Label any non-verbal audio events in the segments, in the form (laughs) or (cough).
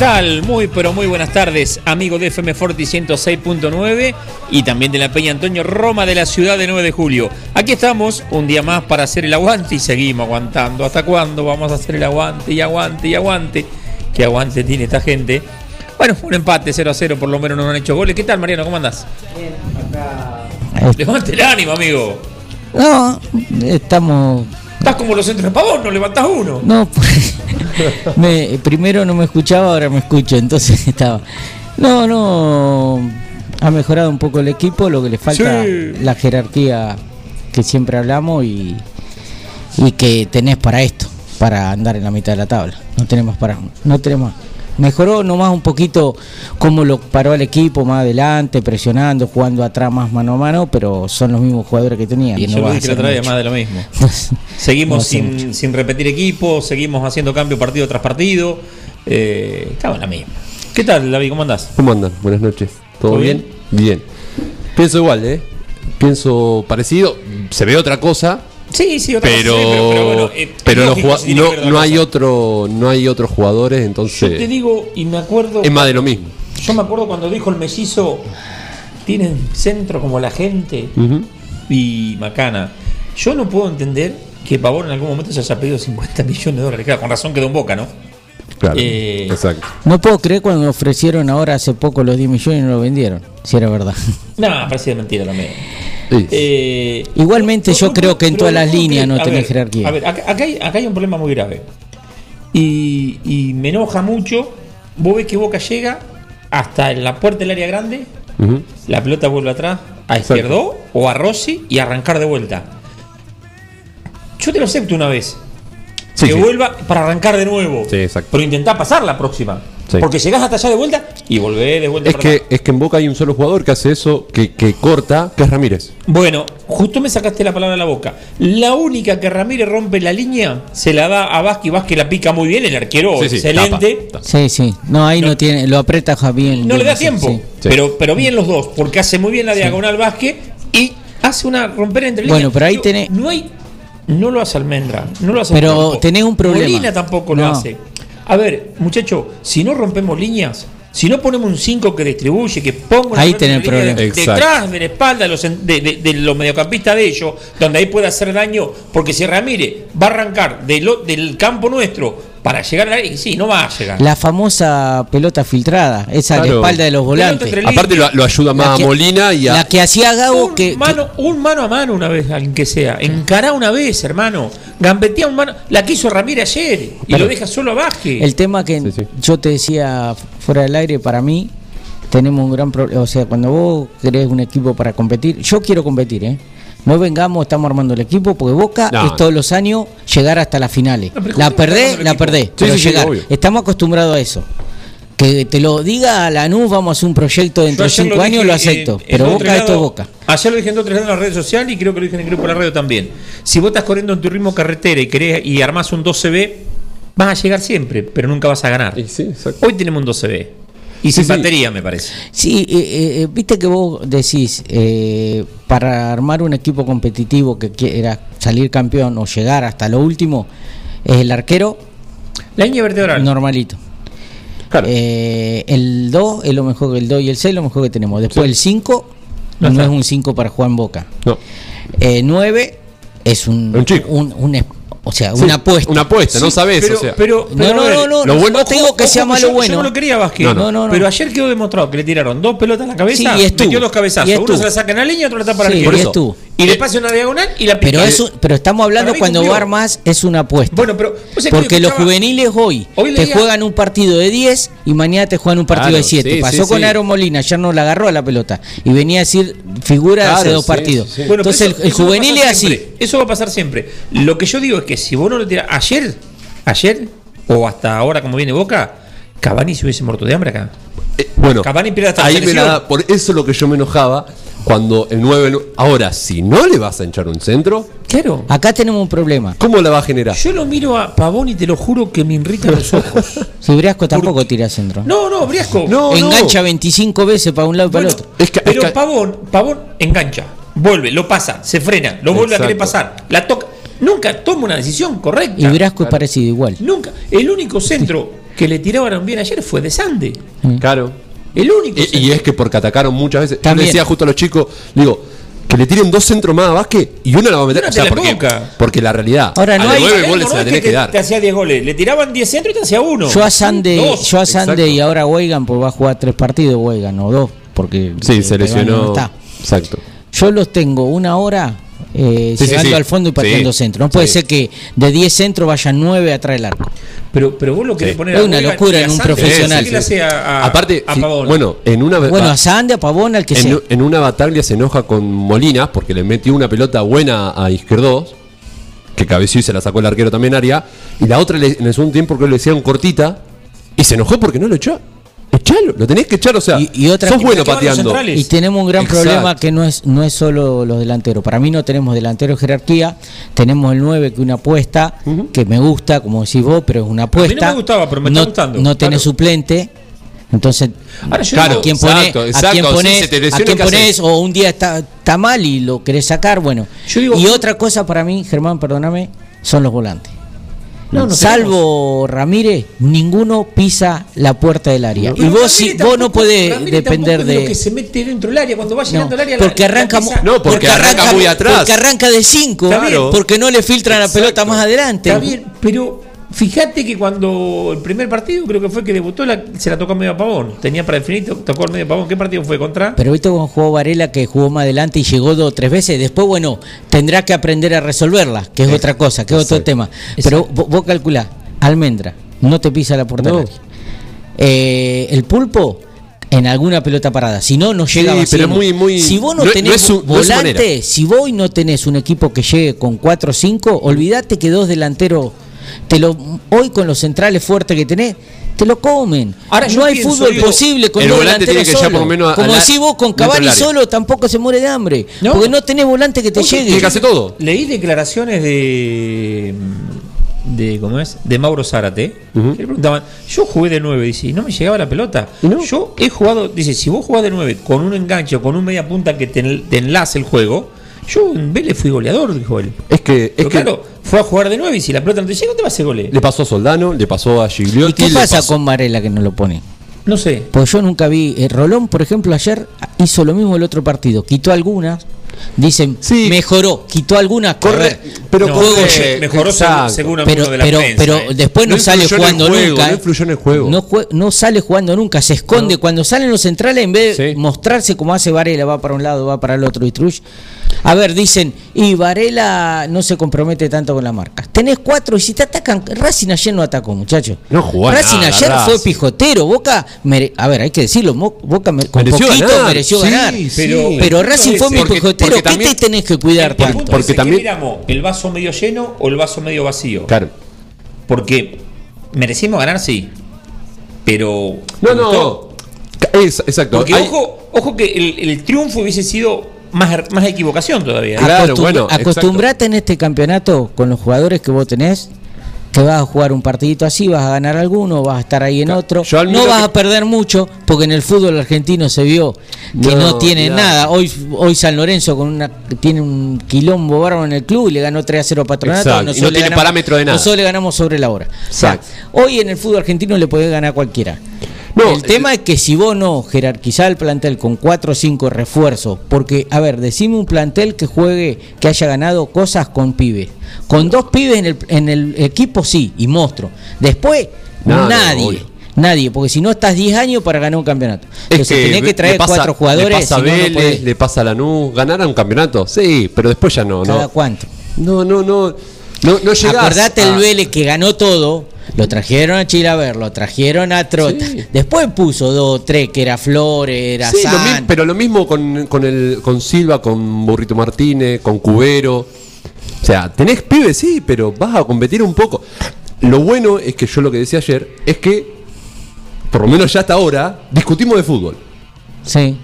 Tal? Muy pero muy buenas tardes, amigo de FM Forti 106.9 y también de la Peña Antonio Roma de la ciudad de 9 de julio. Aquí estamos un día más para hacer el aguante y seguimos aguantando. ¿Hasta cuándo vamos a hacer el aguante y aguante y aguante? ¿Qué aguante tiene esta gente? Bueno, un empate 0 a 0, por lo menos no han hecho goles. ¿Qué tal, Mariano? ¿Cómo andás? Levante el ánimo, amigo. No, estamos. Estás como los centros de pavón, no levantás uno. No, pues, (laughs) me, primero no me escuchaba, ahora me escucho, entonces (laughs) estaba. No, no. Ha mejorado un poco el equipo, lo que le falta Sí. la jerarquía que siempre hablamos y, y que tenés para esto, para andar en la mitad de la tabla. No tenemos para. No tenemos. Mejoró nomás un poquito cómo lo paró el equipo más adelante, presionando, jugando atrás más mano a mano, pero son los mismos jugadores que tenían. Y no yo dije la otra vez, más de lo mismo. (laughs) Seguimos No sin, sin repetir equipo, seguimos haciendo cambio partido tras partido. Eh, estaba en la misma. ¿Qué tal, David? ¿Cómo andás? ¿Cómo andan? Buenas noches. ¿Todo, ¿Todo bien? bien? Pienso igual, ¿eh? Pienso parecido. Se ve otra cosa, Sí, sí, otra pero cosa, sí, pero, bueno, eh, pero los no, hay otro no hay otros jugadores, Yo te entonces digo, y me acuerdo. es más de lo mismo. Yo me acuerdo cuando dijo el mellizo: tienen centro como la gente y Macana. Yo no puedo entender que Pavón en algún momento se haya pedido 50 millones de dólares. Claro, con razón quedó en boca, ¿no? Claro. Eh, Exacto. No puedo creer cuando me ofrecieron ahora hace poco los 10 millones y no lo vendieron, si era verdad. No, parecía mentira también. Sí. Eh, Igualmente yo creo que en todas las líneas no tenés ver, jerarquía. A ver, acá, acá hay, acá hay un problema muy grave. Y, y me enoja mucho. Vos ves que Boca llega hasta en la puerta del área grande, la pelota vuelve atrás a izquierdo o a Rossi y arrancar de vuelta. Yo te lo acepto una vez. Sí, que sí. vuelva para arrancar de nuevo. Sí, exacto. Pero intentá pasar la próxima. Sí. Porque llegás hasta allá de vuelta y volvés de vuelta Es para que, es que en Boca hay un solo jugador que hace eso, que, que corta, que es Ramírez. Bueno, justo me sacaste la palabra de la boca. La única que Ramírez rompe la línea se la da a Vázquez. Vázquez la pica muy bien, el arquero Sí, sí, excelente. tapa, tapa. Sí, sí. No, ahí no, No- tiene, lo aprieta bien. No le da tiempo, sí. Sí. Pero, pero bien los dos, porque hace muy bien la diagonal Vázquez y hace una romper entre líneas. Bueno, pero ahí Digo, tenés- No hay. No lo hace Almendra, no lo hace Pero tenés un problema. Molina tampoco lo hace. A ver, muchacho, si no rompemos líneas, si no ponemos un 5 que distribuye, que ponga Ahí tenés problema. de- detrás de la espalda de los, en- de, de- de los mediocampistas de ellos, donde ahí puede hacer daño, porque si Ramírez va a arrancar de lo- del campo nuestro para llegar a la y sí, no va a llegar. La famosa pelota filtrada, esa a la Claro. espalda de los volantes. Aparte lo, lo ayuda más que- a Molina y a. La que hacía Gago un, que, que- mano, un mano a mano una vez, alguien que sea. Encará una vez, hermano. Gambetea un mano. La que hizo Ramírez ayer. Y Claro. lo deja solo a Vázquez. el tema que Sí, sí. yo te decía fuera del aire, para mí tenemos un gran problema. O sea, cuando vos querés un equipo para competir, yo quiero competir, ¿eh? No vengamos, estamos armando el equipo, porque Boca No. es todos los años llegar hasta las finales. No, la ¿cómo estamos perdés, armando el la equipo? perdés. Sí, pero sí, sí, llegar. obvio. Estamos acostumbrados a eso. Que te lo diga a Lanús, vamos a hacer un proyecto dentro de cinco lo años, dije lo acepto. pero Boca esto es Boca. Ayer lo dije en otro lado en las redes sociales y creo que lo dije en el grupo de la radio también. Si vos estás corriendo en tu ritmo carretera y querés y armás un 12B, vas a llegar siempre, pero nunca vas a ganar. Hoy tenemos un 12B. Y sin sí. batería, me parece. Sí, eh, eh, viste que vos decís, eh, para armar un equipo competitivo que quiera salir campeón o llegar hasta lo último, es el arquero La línea vertebral. normalito. Claro. Eh, el 2 es lo mejor que el 2 y el 6 es lo mejor que tenemos. Después Sí. el 5 No es un 5 para jugar en Boca. No. Eh, 9 es un, Un chico. un- un o sea, Sí, una apuesta. Una apuesta, no sabes. pero, o sea. pero, No, pero, no, ver, no, no, lo bueno- no te digo que sea malo yo, bueno. Yo no lo quería Vázquez. No, no, no, no. Pero ayer quedó demostrado que le tiraron dos pelotas en la cabeza, Sí, y metió dos cabezazos. Y Uno se la saca en la línea, otro la tapa para Sí, el y arquero. estuvo. Y le pasa una diagonal y la pica. Pero, eso, pero estamos hablando Para cuando va más es una apuesta. Bueno, pero. que Porque los juveniles hoy, Hoy te leía- juegan un partido de 10 y mañana te juegan un partido Claro, de 7. sí, Pasó sí, con sí. Aaron Molina, ayer no la agarró a la pelota y venía a decir figura de hace dos sí, partidos. sí, sí. Bueno, pero Entonces eso- el, juvenil es así. Eso va a pasar siempre. Lo que yo digo es que si vos no le tirás. Ayer, ayer, o hasta ahora como viene Boca, Cavani se hubiese muerto de hambre acá. Eh, bueno, Cavani pierde hasta la ahí me la por eso es lo que yo me enojaba cuando el 9. Ahora, si no le vas a hinchar un centro, Claro. Acá tenemos un problema. ¿cómo la va a generar? Yo lo miro a Pavón y te lo juro que me irritan los (laughs) ojos. Si Briasco tampoco tira centro. No, no, Briasco. No, Engancha 25 veces para un lado y para el otro. Es que- pero es que- Pavón, Pavón engancha, vuelve, lo pasa, se frena, lo vuelve a querer pasar, la toca. Nunca toma una decisión correcta. Y Briasco es parecido igual. Nunca. El único centro que le tiraban bien ayer fue de Sande. Claro. El único. Y, y es que porque atacaron muchas veces. Yo También. le decía justo a los chicos, digo, que le tiren dos centros más a Vázquez y uno la va a meter. O sea, porque, porque la realidad. Ahora, a no los hay- nueve Ayer goles no se la tenés que, te- dar. Te hacía 10 goles. Le tiraban 10 centros y te hacía uno. Yo a Sande, Dos. yo a Sande y ahora Weigan, pues va a jugar tres partidos Weigan o dos, porque Sí, se lesionó. está. Exacto. Yo los tengo una hora eh, Sí, llegando sí. al fondo y pateando Sí. centro. No puede Sí. ser que de 10 centros vayan 9 atrás del arco. Pero, pero vos lo querés Sí. poner Es a una locura en un Sande. profesional. ¿Qué le a, a- Aparte, a bueno, en una Bueno, a Sande, a Pavón, al que sea. en, en una batalla se enoja con Molina porque le metió una pelota buena a Izquierdos, que cabeció y se la sacó el arquero también área, y la otra le- en el segundo tiempo que le hicieron cortita, y se enojó porque no lo echó. Echalo, lo tenés que echar, o sea, Y- y otra sos bueno pateando. centrales. Y tenemos un gran Exacto. problema que no es no es solo los delanteros. Para mí no tenemos delantero de jerarquía. Tenemos el 9 que una apuesta que me gusta, como decís vos, pero es una apuesta. me gustaba, pero me no, está gustando. No tenés Claro. suplente. Entonces, Ahora yo Claro, digo- ¿a quién pone, exacto, a exacto, quién sí, pones, te a quién ¿qué pones o un día está, está mal y lo querés sacar? Bueno. Yo digo- y otra cosa para mí, Germán, perdóname, son los volantes. No, no Salvo Ramírez, ninguno pisa la puerta del área. Y vos, si, vos no podés Ramírez depender tampoco es lo de. que se mete dentro del área cuando va No, llegando al área. la- porque arranca, No, porque arranca muy atrás. Porque arranca de 5. Está bien. Porque no le filtran la pelota más adelante. Está bien, pero fíjate que cuando el primer partido creo que fue que debutó, la- se la tocó a medio pavón. Tenía para definir, tocó al medio pavón. ¿Qué partido fue contra? Pero viste cómo jugó Varela que jugó más adelante y llegó dos o tres veces. Después, bueno, tendrá que aprender a resolverla, que es otra cosa, que es otro tema. Pero vos, vos calculás, Almendra, no te pisa la puerta No. Eh, el pulpo. En alguna pelota parada, si no, no llega Sí, vacío. pero muy- muy- Si vos no, no- tenés su- no es su volante, si vos no tenés un equipo que llegue con 4 o 5, olvídate que dos delanteros, te lo, hoy con los centrales fuertes que tenés, te lo comen. Ahora no hay pienso, fútbol digo, posible con el dos volante delanteros tiene que llegar por solos. lo menos a- Como a la- decís vos, con Cavani solo tampoco se muere de hambre. No. Porque no tenés volante que te Oye, llegue. Que todo. Leí declaraciones de. de ¿Cómo es? De Mauro Zárate. Que le preguntaban, yo jugué de 9, dice, y no me llegaba la pelota. ¿Y no? Yo he jugado, dice, si vos jugás de 9 con un enganche o con un media punta que te, te enlace el juego, yo en Vélez fui goleador, dijo él. Es que, es Pero que claro, fue a jugar de 9 y si la pelota no te llega, te va a hacer goles. le pasó a Soldano, le pasó a Gigliotti. ¿Y qué pasa pasó- con Varela que no lo pone? No sé. Pues yo nunca vi. eh, Rolón, por ejemplo, ayer hizo lo mismo el otro partido. Quitó algunas. Dicen, Sí. mejoró, quitó algunas. Corre, pero No, corre- mejoró según, exacto. según pero, de la pero, prensa. pero eh. después no, No sale jugando juego, nunca. no eh. influyó en el juego. No, jue- no sale jugando nunca, se esconde. Cuando salen los centrales, en vez de Sí. mostrarse como hace Varela, va para un lado, va para el otro y Trush. A ver, dicen, y Varela no se compromete tanto con la marca. Tenés cuatro y si te atacan, Racing ayer no atacó, muchachos. No jugó Racing nada, ayer fue pijotero. Boca, mere- a ver, hay que decirlo, Boca me- con Mereció poquito ganar, mereció sí, ganar. sí. Pero- Racing fue ese, pijotero. porque ¿Qué también- te tenés que cuidar tanto? Porque que también- miramos el vaso medio lleno o el vaso medio vacío. Claro. Porque merecimos ganar, sí. Pero. No, ¿te no. Es, exacto. Porque Hay- ojo, ojo que el, el triunfo hubiese sido más, más equivocación todavía. Claro, Acostum- bueno, exacto. acostumbrate en este campeonato con los jugadores que vos tenés que vas a jugar un partidito así, vas a ganar alguno, vas a estar ahí en otro. No vas que- a perder mucho, porque en el fútbol argentino se vio que no, No, tiene nada. Hoy, hoy San Lorenzo con una, tiene un quilombo bárbaro en el club y le ganó 3 a 0 a Patronato. Exacto, y no tiene parámetro de nada. Nosotros le ganamos sobre la hora. O sea, Exacto. hoy en el fútbol argentino le podés ganar a cualquiera. No, el tema es que si vos no jerarquizás el plantel con cuatro o cinco refuerzos, porque, a ver, decime un plantel que juegue, que haya ganado cosas con pibes. Con dos pibes en el, en el equipo sí, y monstruo. Después, No, no, nadie. nadie, porque si no estás 10 años para ganar un campeonato. Es Entonces tenés que traer pasa- cuatro jugadores. Le pasa a no, no Vélez, podés. le pasa a Lanús. ¿Ganar un campeonato? Sí, pero después ya no. ¿Cada no. cuánto? No, no, no. No, no llegás Acordate a- el Vélez que ganó todo, lo trajeron a Chilaver, lo trajeron a Trota. Sí. Después puso dos, tres, que era Flores, era Sí, San. pero lo mismo con, con, el, con Silva, con Burrito Martínez, con Cubero. O sea, tenés pibes, sí, pero vas a competir un poco. Lo bueno es que yo lo que decía ayer es que, por lo menos ya hasta ahora, discutimos de fútbol. Sí.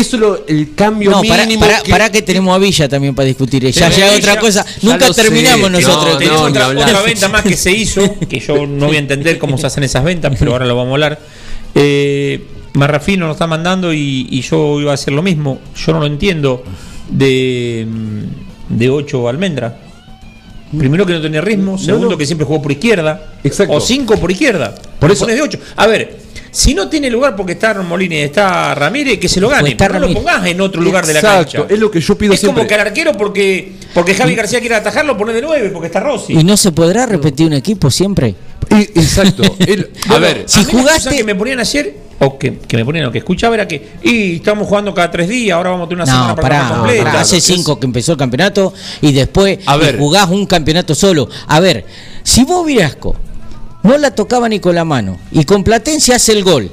Eso es lo, el cambio No, para, mínimo. para, para que tenemos a Villa también para discutir. Ya llega otra cosa. ya Nunca sé, terminamos no, nosotros. no, ni otra, otra venta más que se hizo, que yo no voy a entender cómo se hacen esas ventas, pero ahora lo vamos a hablar. Eh, Marrafino nos está mandando y, y yo iba a hacer lo mismo. Yo no lo entiendo de, de 8 almendra. Primero que no tenía ritmo, segundo no. que siempre jugó por izquierda. Exacto. O 5 por izquierda. Por eso- pones de 8. A ver, si no tiene lugar porque está Molina y está Ramírez, que se lo gane. Pero no lo pongas en otro lugar de la Exacto, cancha. es lo que yo pido Es siempre. como que al arquero porque, porque Javi García quiere atajarlo, pone de 9 porque está Rossi. ¿Y no se podrá repetir un equipo siempre? Exacto. (laughs) El- a Bueno, ver, si a mí la jugaste- que me ponían ayer, o que, que me ponían, o que escuchaba era que, y estamos jugando cada tres días, ahora vamos a tener una semana No, para pará, no, completa. pará. hace es- cinco que empezó el campeonato y después A y ver. jugás un campeonato solo. A ver, si vos Virasco no la tocaba ni con la mano y con Platense hace el gol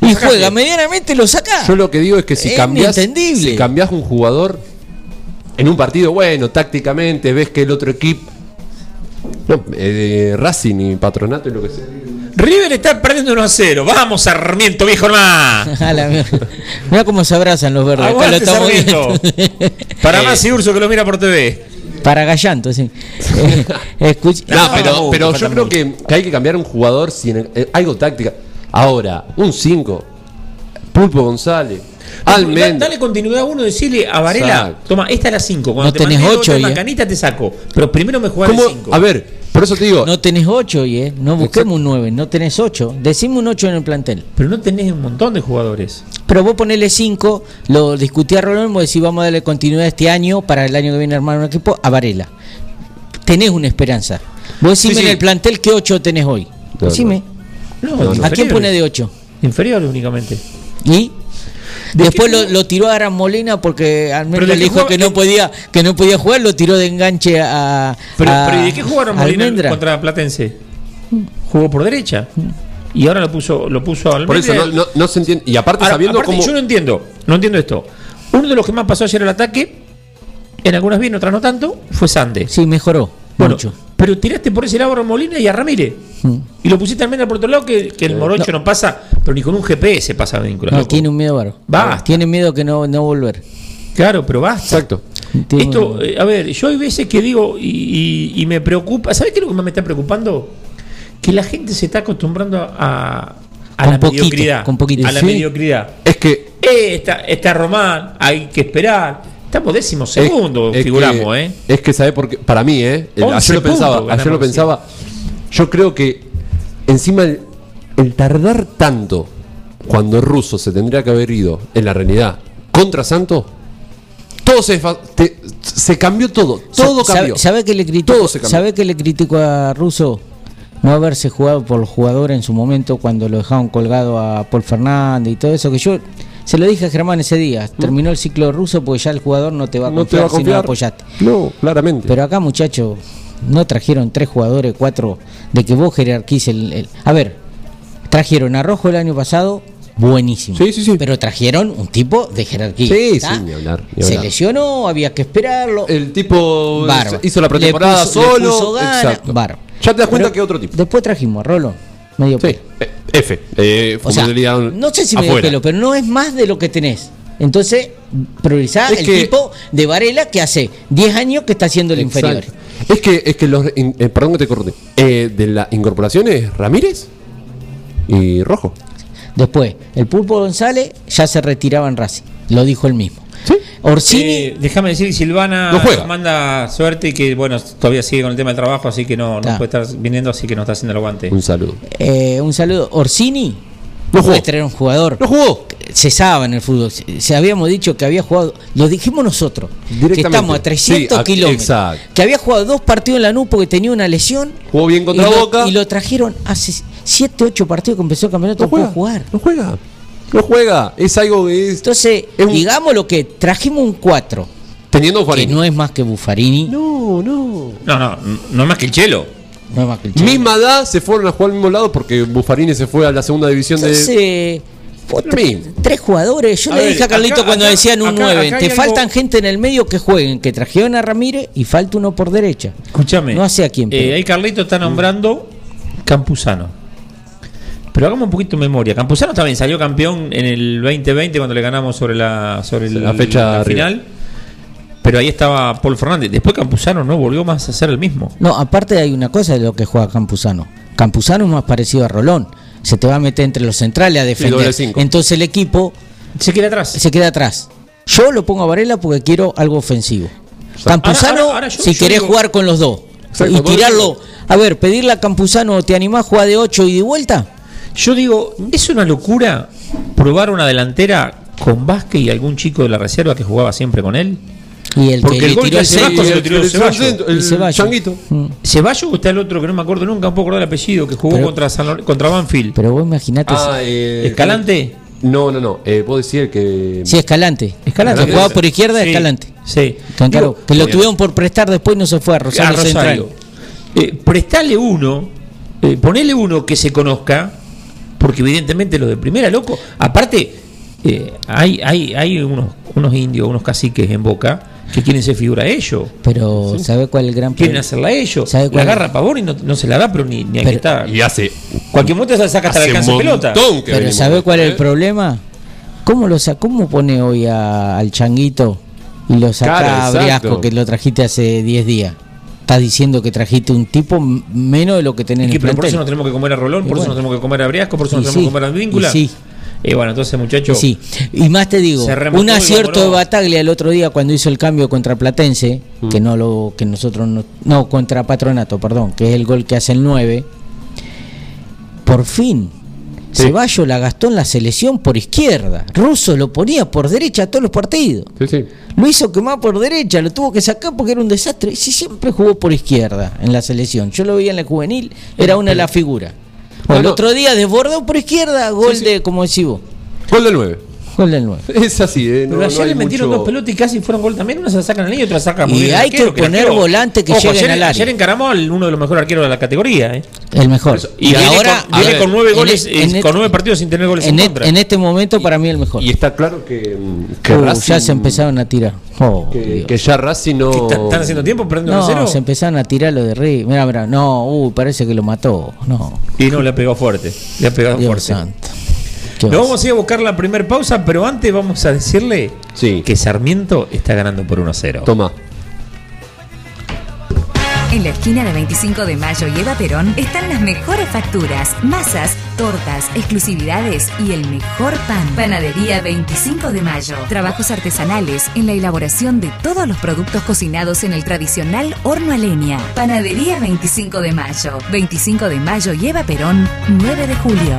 y juega medianamente, lo saca. yo lo que digo es que si Es cambias, inentendible. si cambias un jugador en un partido, bueno, tácticamente ves que el otro equipo. No, eh, Racing y Patronato y lo que sea. River está perdiendo 1 a 0. Vamos, Sarmiento, viejo hermano. (laughs) A la mierda. Mirá cómo se abrazan los verdes. Acá lo Aguante, estamos Sarmiento. viendo. Para (laughs) más y Urso que lo mira por TV. Para Gallanto, sí. Eh, escuch- No, pero, pero yo creo que, que hay que cambiar un jugador sin eh, algo táctica. Ahora, un 5, Pulpo González, Da- Almendra. Dale continuidad a uno, decirle a Varela, Exacto. toma, esta es la 5. Cuando No te tenés mandé ocho otra y, eh. macanita te saco. Pero primero me jugás de 5. A ver, por eso te digo. No tenés ocho y eh. No busquemos un nueve, no tenés ocho. Decime un ocho en el plantel. Pero no tenés un montón de jugadores. Pero vos ponele 5, lo discutí a Rolón, vos decís vamos a darle continuidad este año para el año que viene a armar un equipo a Varela. Tenés una esperanza. Vos decime Sí, sí. en el plantel qué 8 tenés hoy. No, decime. No, No, no. ¿A quién pone de 8? Inferiores únicamente. ¿Y? ¿De Después lo, jugó? lo tiró a Aran Molina porque Almendra ¿de le dijo jugaba? que no podía que no podía jugar, lo tiró de enganche a. Pero, a- pero ¿y de qué jugaron a Molina Almendra? contra Platense? Jugó por derecha. Y ahora lo puso, lo puso al Por eso no, no, no se entiende. Y aparte, sabiendo cómo. Yo no entiendo, no entiendo esto. Uno de los que más pasó ayer al ataque, en algunas bien, otras no tanto, fue Sande. Sí, mejoró Bueno, mucho. Pero tiraste por ese lado a Molina y a Ramírez. Mm. Y lo pusiste también por otro lado que, que el Morocho no. pasa, pero ni con un GPS pasa vínculo. No, tiene un miedo bárbaro. Basta. Tiene miedo que no, no volver. Claro, pero basta. Exacto. Tiene- Esto, eh, a ver, yo hay veces que digo y, y- y me preocupa. ¿Sabes qué es lo que más me está preocupando? Que la gente se está acostumbrando a, a Con la poquito, mediocridad. con poquito. A la Sí. mediocridad. Es que. Eh, está, está Román, hay que esperar. Estamos segundos, es figuramos, que- ¿eh? Es que, ¿sabes por qué? Para mí, ¿eh? El- 11 ayer lo pensaba. Ayer lo pensaba. Yo creo que. Encima, el, el tardar tanto. Cuando Russo se tendría que haber ido en la realidad contra Santos. Todo se, te- se cambió todo. Todo Sa- cambió. ¿Sabe, sabe que le critico, Todo se cambió. ¿Sabe que le critico a Russo? No haberse jugado por los jugadores en su momento cuando lo dejaron colgado a Paul Fernández y todo eso. Que yo se lo dije a Germán ese día. Terminó el ciclo ruso porque ya el jugador no te va a no te confiar, va a si no confiar. apoyaste. No, claramente. Pero acá, muchachos, no trajeron tres jugadores, cuatro, de que vos jerarquices el, el- A ver, trajeron a Rojo el año pasado, buenísimo. Sí, sí, sí. Pero trajeron un tipo de jerarquía. Sí, sí, ni hablar, ni Se lesionó, había que esperarlo. El tipo Bárbaro. hizo la pretemporada Le puso- le solo. puso Exacto. bárbaro. Ya te das cuenta Pero que otro tipo. Después trajimos a Rolo, medio Sí, pelo. eh, F. Eh, O sea, funcionalidad no sé si medio afuera. pelo, pero no es más de lo que tenés. Entonces, priorizar el que- tipo de Varela que hace 10 años que está haciendo el Exacto. inferior. Es que, es que los. eh, perdón que te corte. Eh, de la incorporación es Ramírez y Rojo. Después, el Pulpo González ya se retiraba en Racing, lo dijo él mismo. Sí. Orsini, Eh, déjame decir que Silvana No juega. manda suerte y que bueno, todavía sigue con el tema del trabajo, así que no, no puede estar viniendo, así que no está haciendo el aguante. Un saludo. eh, un saludo. Orsini, No no puede jugó. traer un jugador. No jugó. Se sabe en el fútbol, se, se habíamos dicho que había jugado, lo dijimos nosotros, que estamos a 300 Sí, a- kilómetros, exacto. que había jugado dos partidos en la NU porque tenía una lesión Jugó bien contra y lo, Boca. y lo trajeron hace 7, 8 partidos que empezó el campeonato, No no puede juega. jugar. No juega. No juega. Es algo que es. Entonces, Es un- digamos lo que trajimos un 4, Teniendo que Farini. no es más que Buffarini, No, no. No, no, no es más que el chelo. no es más que el Chelo. Misma edad se fueron a jugar al mismo lado porque Buffarini se fue a la segunda división de. Entonces, vos Lo tre- mismo. tres jugadores. Yo A le ver, dije a Carlito acá- cuando acá- decían un acá- 9. acá Te faltan algo- gente en el medio que jueguen, que trajeron a Ramírez y falta uno por derecha. Escúchame. No sé a quién. Eh, pero- ahí Carlito está nombrando Campuzano. Pero hagamos un poquito de memoria. Campuzano también salió campeón en el 2020 cuando le ganamos sobre la, sobre La el- fecha final. Pero ahí estaba Paul Fernández. Después Campuzano no volvió más a ser el mismo. No, aparte hay una cosa de lo que juega Campuzano. Campuzano es más parecido a Rolón. Se te va a meter entre los centrales a defender. Entonces el equipo Se queda atrás. se queda atrás. Yo lo pongo a Varela porque quiero algo ofensivo. Campuzano, Ahora- ahora yo- si yo querés digo- jugar con los dos Exacto, y tirarlo. A ver, pedirle a Campuzano, ¿te animás a jugar de 8 y de vuelta? Yo digo, es una locura probar una delantera con Vázquez y algún chico de la reserva que jugaba siempre con él. Y el Porque que el le gol tiró que el Vasco se lo tiró el, Ceballos. el, Ceballos. changuito. Mm. Ceballos o está el otro que no me acuerdo nunca, un poco el apellido, que jugó Pero- contra, San contra Banfield. Pero vos imaginate. Ah, eh, ¿Escalante? No, no, no. Eh, vos decís el que. si Escalante. Escalante. Que jugaba por izquierda, Sí, Escalante. Sí. Digo, que lo eh, tuvieron por prestar después y no se fue a Rosario, a Rosario. Central. Eh, prestale uno, eh, ponele uno que se conozca, porque evidentemente lo de primera, loco. Aparte, eh, hay, hay, hay unos, unos indios, unos caciques en boca que quieren ser figura a ellos. Pero ¿sabe cuál es el gran Quieren problema? hacerla a ellos. ¿Sabe La cuál? agarra Pavón y no, no se la da, pero ni, ni Pero- estar. Y hace. Cualquier momento se saca hasta el alcance de pelota. Pero ¿sabe cuál es el eh? problema? ¿Cómo lo sa- cómo pone hoy a- al changuito y lo saca Claro, a. Briasco que lo trajiste hace 10 días? Estás diciendo que trajiste un tipo menos de lo que tenés Y en que, el pero por eso no tenemos que comer a Rolón, por eso bueno. no tenemos que comer a Briasco, por eso no Y tenemos sí, que comer a Víncula. sí. Y bueno, entonces muchachos, Sí, y más te digo, un acierto de. Bataglia el otro día cuando hizo el cambio contra Platense, Mm. que no lo que nosotros no, no contra Patronato, perdón, que es el gol que hace el 9. Por fin Sí. Ceballos la gastó en la selección por izquierda. Russo lo ponía por derecha a todos los partidos. Sí, sí. Lo hizo quemar por derecha, lo tuvo que sacar porque era un desastre. Si siempre jugó por izquierda en la selección. Yo lo veía en la juvenil, era una de las figuras. El otro día desbordó por izquierda, gol de, como decís vos, Gol del 9. Gol del 9. (laughs) Es así, ¿eh? No, Pero no ayer hay le metieron mucho- dos pelotas y casi fueron gol también. Una se la sacan al niño y otra saca muy Y hay que arquero, el poner arquero- volantes que Ojo, lleguen ayer, al área. Ayer encaramó al uno de los mejores arqueros de la categoría. ¿eh? El mejor. Y, viene, ahora con, viene ver, con nueve en goles, en eh, e- con nueve partidos sin tener goles en, en, contra. en este momento para mí el mejor. Y está claro que. mm, que Uh, Racing- ya se empezaron a tirar. Oh, Que, que ya Racing no. ¿Qué están, haciendo tiempo perdiendo no, cero? se empezaron a tirar lo de Rey. Mira, mira, no, uy, parece que lo mató. No, Y no, le ha pegado fuerte. Le ha pegado Dios fuerte. santo. ¿Qué Nos vamos a ir a buscar la primera pausa, pero antes vamos a decirle Sí. que Sarmiento está ganando por 1-0. Toma. En la esquina de 25 de Mayo y Eva Perón están las mejores facturas, masas, tortas, exclusividades y el mejor pan. Panadería 25 de Mayo. Trabajos artesanales en la elaboración de todos los productos cocinados en el tradicional horno a leña. Panadería 25 de Mayo. 25 de Mayo y Eva Perón, 9 de julio.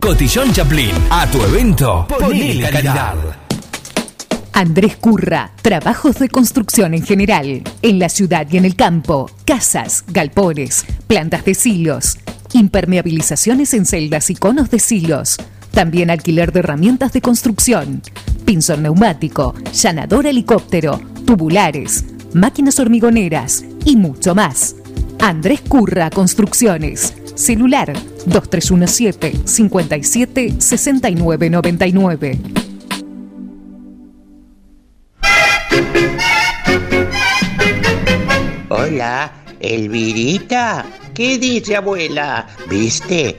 Cotillón Chaplin. A tu evento, ponele calidad. Andrés Curra, trabajos de construcción en general, en la ciudad y en el campo, casas, galpones, plantas de silos, impermeabilizaciones en celdas y conos de silos, también alquiler de herramientas de construcción, pinzón neumático, llanador helicóptero, tubulares, máquinas hormigoneras y mucho más. Andrés Curra Construcciones. Celular 2317 57 69 99. Hola, Elvirita. ¿Qué dice abuela? ¿Viste?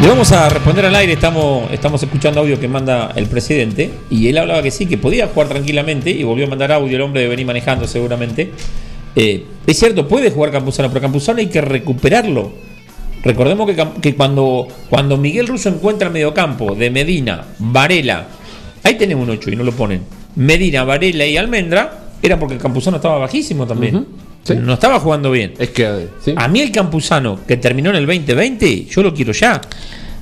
Le vamos a responder al aire, estamos, estamos escuchando audio que manda el presidente y él hablaba que sí, que podía jugar tranquilamente y volvió a mandar audio, el hombre de venir manejando seguramente. Eh, es cierto, puede jugar Campuzano, pero Campuzano hay que recuperarlo. Recordemos que, que cuando, cuando Miguel Russo encuentra el mediocampo de Medina, Varela, ahí tenemos un 8 y no lo ponen. Medina, Varela y Almendra, era porque Campuzano estaba bajísimo también. Sí. No estaba jugando bien. Es que, sí. A mí el Campuzano que terminó en el 2020, yo lo quiero ya.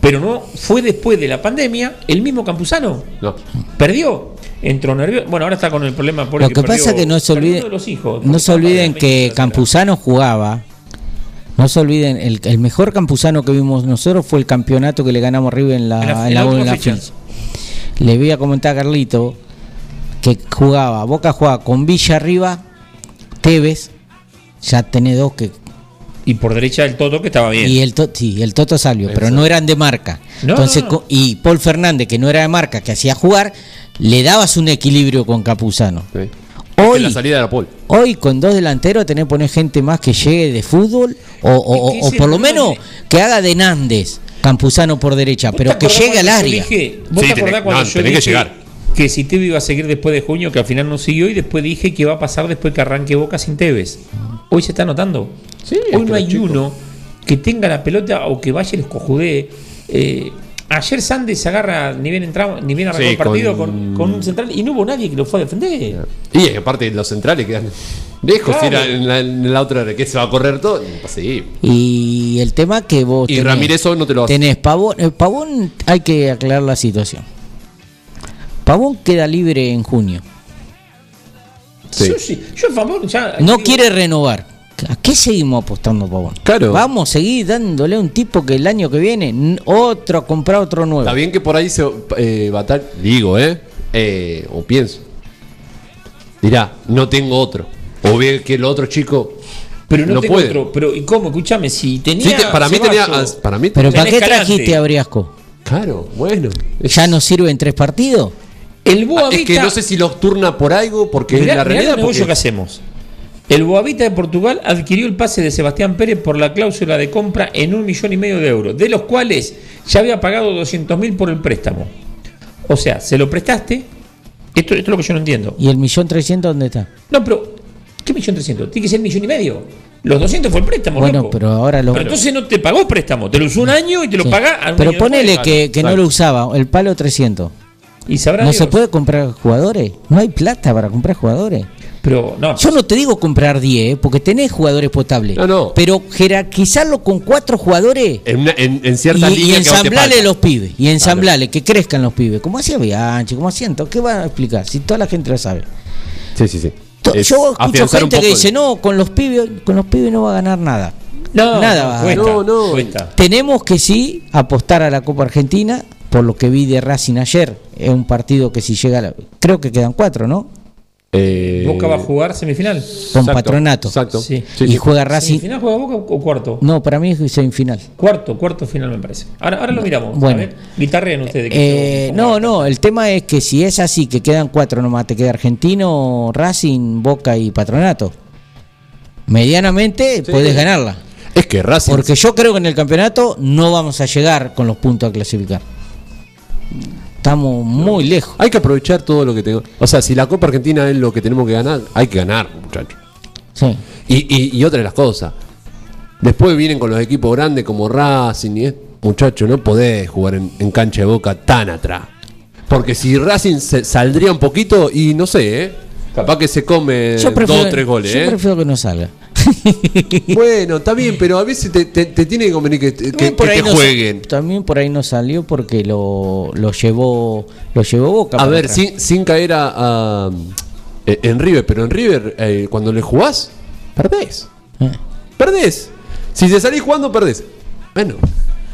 Pero no fue después de la pandemia el mismo Campuzano. No. Perdió. Entró nervioso. Bueno, ahora está con el problema por Lo que pasa es que no se olviden, no se olviden que Campuzano jugaba. No se olviden, el, el mejor Campuzano que vimos nosotros fue el campeonato que le ganamos arriba en la, En la- en en la- en fecha. Le voy a comentar a Carlito que jugaba, Boca jugaba con Villa arriba, Tevez, ya tenés dos que Y por derecha el Toto que estaba bien. y el to- sí, el Toto Salvio, pero no eran de marca. No, Entonces, no, no. co- y Paul Fernández, que no era de marca, que hacía jugar, le dabas un equilibrio con Capuzano. Sí. Hoy, la salida era Paul. hoy con dos delanteros tenés que poner gente más que llegue de fútbol o, o- por lo menos que haga de Nández, Campuzano por derecha, ¿Vos pero que llegue al área. dije- ¿Vos Sí, te tenés- acordás cuando no, yo tenés que llegar. Que si Tevez iba a seguir después de junio, que al final no siguió, y después dije que iba a pasar después que arranque Boca sin Tevez? Hoy se está notando. Sí, Hoy no hay uno que tenga la pelota o que vaya y les cojudee. Eh, ayer Sandes se agarra, ni bien entramos, ni bien arrancó Sí, el partido con- con... Con, un central y no hubo nadie que lo fue a defender. Y es que aparte los centrales quedan lejos. Claro. Si era en la, en la otra que se va a correr todo. Sí. Y el tema que vos Y Ramírez hoy no te lo hace. Tenés Pavón, eh, Pavón hay que aclarar la situación. Pavón queda libre en junio. Sí. Yo, sí, yo a favor, ya. No digo, quiere renovar. ¿A qué seguimos apostando Pavón? Claro. Vamos a seguir dándole a un tipo que el año que viene otro comprar otro nuevo. Está bien que por ahí se eh, va a estar- digo, ¿eh? Eh, O pienso. Dirá, no tengo otro. O ve que el otro chico Pero no, no tengo puede. otro. Pero, ¿y cómo? Escúchame, si tenía. Sí, te- para mí tenía. Para mí Pero ¿para tenés qué Escalante. trajiste a Briasco? Claro, bueno. Es, ¿Ya no sirve en tres partidos? El Boavista. es que no sé si los turna por algo, porque Mirá- es la mirá realidad. el negocio porque- que hacemos. El Boavita de Portugal adquirió el pase de Sebastián Pérez por la cláusula de compra en un millón y medio de euros, de los cuales ya había pagado 200 mil por el préstamo. O sea, se lo prestaste. Esto, esto es lo que yo no entiendo. ¿Y el millón trescientos dónde está? No, pero ¿Qué millón trescientos? Tiene que ser millón y medio. Los 200 fue el préstamo, Bueno, loco. pero ahora lo. Pero entonces no te pagó el préstamo, te lo usó un año y te lo Sí. paga al Pero año ponele después. que, que no lo usaba, el palo 300. Y sabrá ¿No Dios. se puede comprar jugadores? No hay plata para comprar jugadores. Pero no. Yo no te digo comprar 10, ¿eh? porque tenés jugadores potables. No, no. Pero jerarquizarlo con cuatro jugadores En, una- en, en ciertas y, y líneas que a vos te ensamblarle los pibes. Y ensamblarle, que crezcan los pibes. Como hacía Bianchi, como hacían. ¿Qué van a explicar? Si toda la gente lo sabe. Sí, sí, sí. Es Yo escucho gente que dice, no, con los pibes, con los pibes no va a ganar nada. No, Nada no, va a cuesta, No, no. cuesta. Tenemos que sí apostar a la Copa Argentina, por lo que vi de Racing ayer. Es un partido que si llega a la- Creo que quedan cuatro, ¿no? Eh, Boca va a jugar semifinal. Con Exacto, Patronato. Exacto. Sí. Sí, y sí. juega Racing. ¿Semifinal juega Boca o cuarto? No, para mí es semifinal. Cuarto, cuarto final me parece. Ahora, ahora lo miramos. Bueno. Guitarrean ustedes. que Eh, no, no, el tema es que si es así, que quedan cuatro nomás, te queda Argentino, Racing, Boca y Patronato. Medianamente Sí. puedes ganarla. Es que Racing. Porque yo creo que en el campeonato no vamos a llegar con los puntos a clasificar. Estamos muy lejos. Hay que aprovechar todo lo que tengo. O sea, si la Copa Argentina es lo que tenemos que ganar, hay que ganar, muchachos. Sí. Y, y, y otra de las cosas. Después vienen con los equipos grandes como Racing y es- muchacho, no podés jugar en, en cancha de boca tan atrás. Porque si Racing se- saldría un poquito y no sé, ¿eh? Capaz que se come prefiero, dos o tres goles, yo ¿eh? prefiero que no salga. (laughs) Bueno, está bien, pero a veces te, te- te tiene que convenir que, que- También que te no sa- jueguen. también por ahí no salió porque lo, lo llevó lo llevó Boca. A ver, sin, sin caer a, a- eh, en River, pero en River, eh, cuando le jugás, perdés. Eh. Perdés. Si te salís jugando, perdés. Bueno.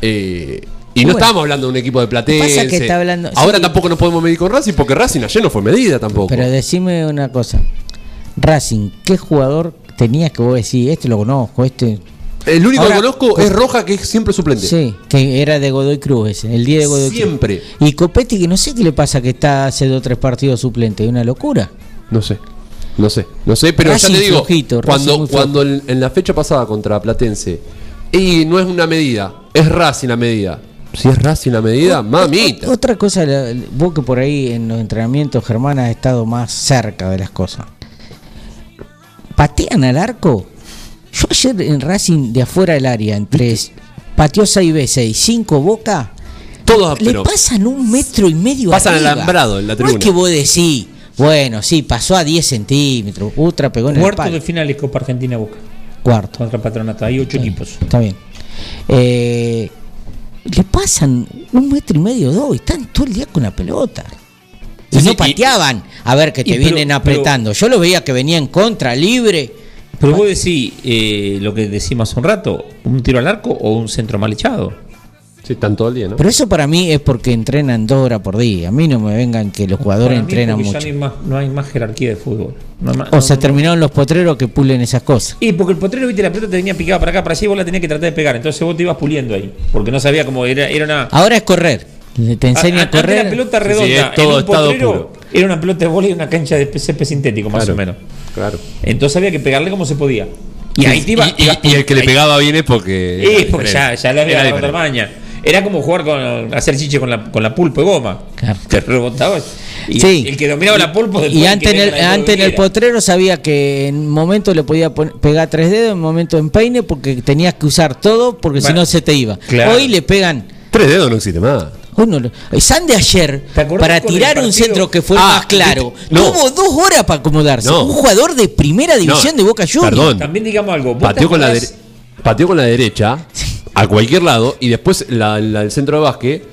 eh, y no Bueno. estábamos hablando de un equipo de Platense. Pasa que está hablando- Ahora sí. tampoco nos podemos medir con Racing porque Racing ayer no fue medida tampoco. Pero decime una cosa. Racing, ¿qué jugador tenías que vos decís, este lo conozco, este... El único Ahora, que conozco co- es Roja, que es siempre suplente. Sí, que era de Godoy Cruz ese, el día de Godoy Cruz. Siempre. Y Copetti, que no sé qué le pasa que está hace dos o tres partidos suplente, es una locura. No sé. No sé, no sé, pero Racing ya te digo, flojito, cuando, cuando en, en la fecha pasada contra Platense, y no es una medida, es Racing la medida. Si es Racing la medida, mamita. Ot- Otra cosa, vos que por ahí en los entrenamientos, Germán, has estado más cerca de las cosas. ¿Patean al arco? Yo ayer en Racing de afuera del área, entre pateó 6 veces y 5 boca, Todos, le pero pasan un metro y medio Pasan arriba. alambrado en la No tribuna. es que vos decís, bueno, sí, pasó a 10 centímetros, otra pegó en el Cuarto palo. de finales Copa Argentina Boca. Cuarto. Contra Patronato. Hay ocho equipos. Está bien. Eh, le pasan un metro y medio, dos, y están todo el día con la pelota. Y Sí, no y- pateaban a ver que te pero- vienen apretando. Yo lo veía que venía en contra, libre. Pero vos decís eh, lo que decimos hace un rato: un tiro al arco o un centro mal echado. sí, están todo el día, ¿no? Pero eso para mí es porque entrenan dos horas por día. A mí no me vengan que los jugadores entrenan porque ya mucho. No hay, más, no hay más jerarquía de fútbol. No hay más- O no- se no- terminaron los potreros que pulen esas cosas. Y porque el potrero, viste, la pelota te venía picada para acá, para allá y vos la tenías que tratar de pegar. Entonces vos te ibas puliendo ahí. Porque no sabía cómo era, era una. Ahora es correr. Te enseña a, antes correr. la pelota Sí, sí, redonda es todo en un potrero puro. era una pelota de bola y una cancha de césped sintético, más Claro, o menos. Claro. Entonces había que pegarle como se podía. Y ahí te iba, y, y- y el que le pegaba bien es porque. Sí, porque ya, ya le había diferente. maña. Era como jugar con hacer chiche con la, con la pulpa de goma. Claro. Te rebotaba. Y Sí. el que dominaba la pulpa Y antes en el, antes en el potrero sabía que en un momento le podía pegar tres dedos, en un momento en peine, porque tenías que usar todo, porque si no se te iba. claro. Hoy le pegan. Tres dedos no existe más. Hoy no lo- San de ayer, ¿Te acordás para tirar un centro que fue Ah, más claro, no. tuvo dos horas para acomodarse. No. Un jugador de primera división No, de Boca Juniors. perdón. También digamos algo. Pateó con, la acordás- dere- pateó con la derecha a cualquier lado y después la- la- el centro de básquet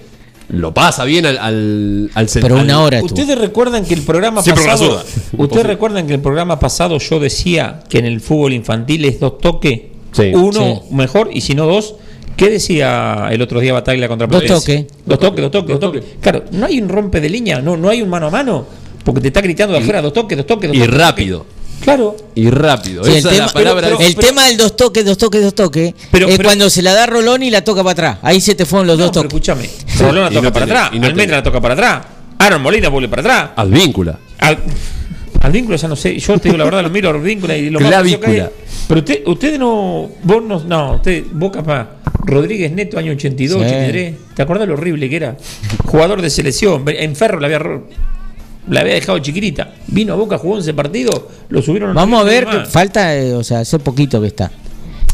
lo pasa bien al, al, al cen- Pero una hora. Ustedes recuerdan que el programa Siempre pasado. Ustedes recuerdan que el programa pasado yo decía que en el fútbol infantil es dos toques, Sí. uno Sí. mejor y si no dos. ¿Qué decía el otro día Bataglia contra Dos toques. Dos toques, dos toques, dos toques. Claro, no hay un rompe de línea, no, no hay un mano a mano, porque te está gritando de afuera dos toques, dos toques, dos y toques. dos rápido. Claro. Y rápido. Sí, el Esa tema, es la palabra. pero- el tema del dos toques, dos toques, dos toques, Pero- es pero- cuando se la da Rolón y la toca para atrás. Ahí se te fueron los No, dos pero toques. escúchame. Rolón la Y toca no para tenés- atrás, y no Almendra la toca para atrás, Aaron Molina vuelve para atrás. Advíncula. Al, al vínculo ya no sé, yo te digo la verdad, lo miro al vínculo y lo más (laughs) Pero usted, usted no, vos no, no, usted, vos capaz, Rodríguez Neto, año 82, Sí. 83, ¿te acordás lo horrible que era? Jugador de selección, en Ferro la había... La había dejado chiquitita. Vino a Boca, jugó ese partido, lo subieron Vamos a ver, que falta, eh, o sea, hace poquito que está.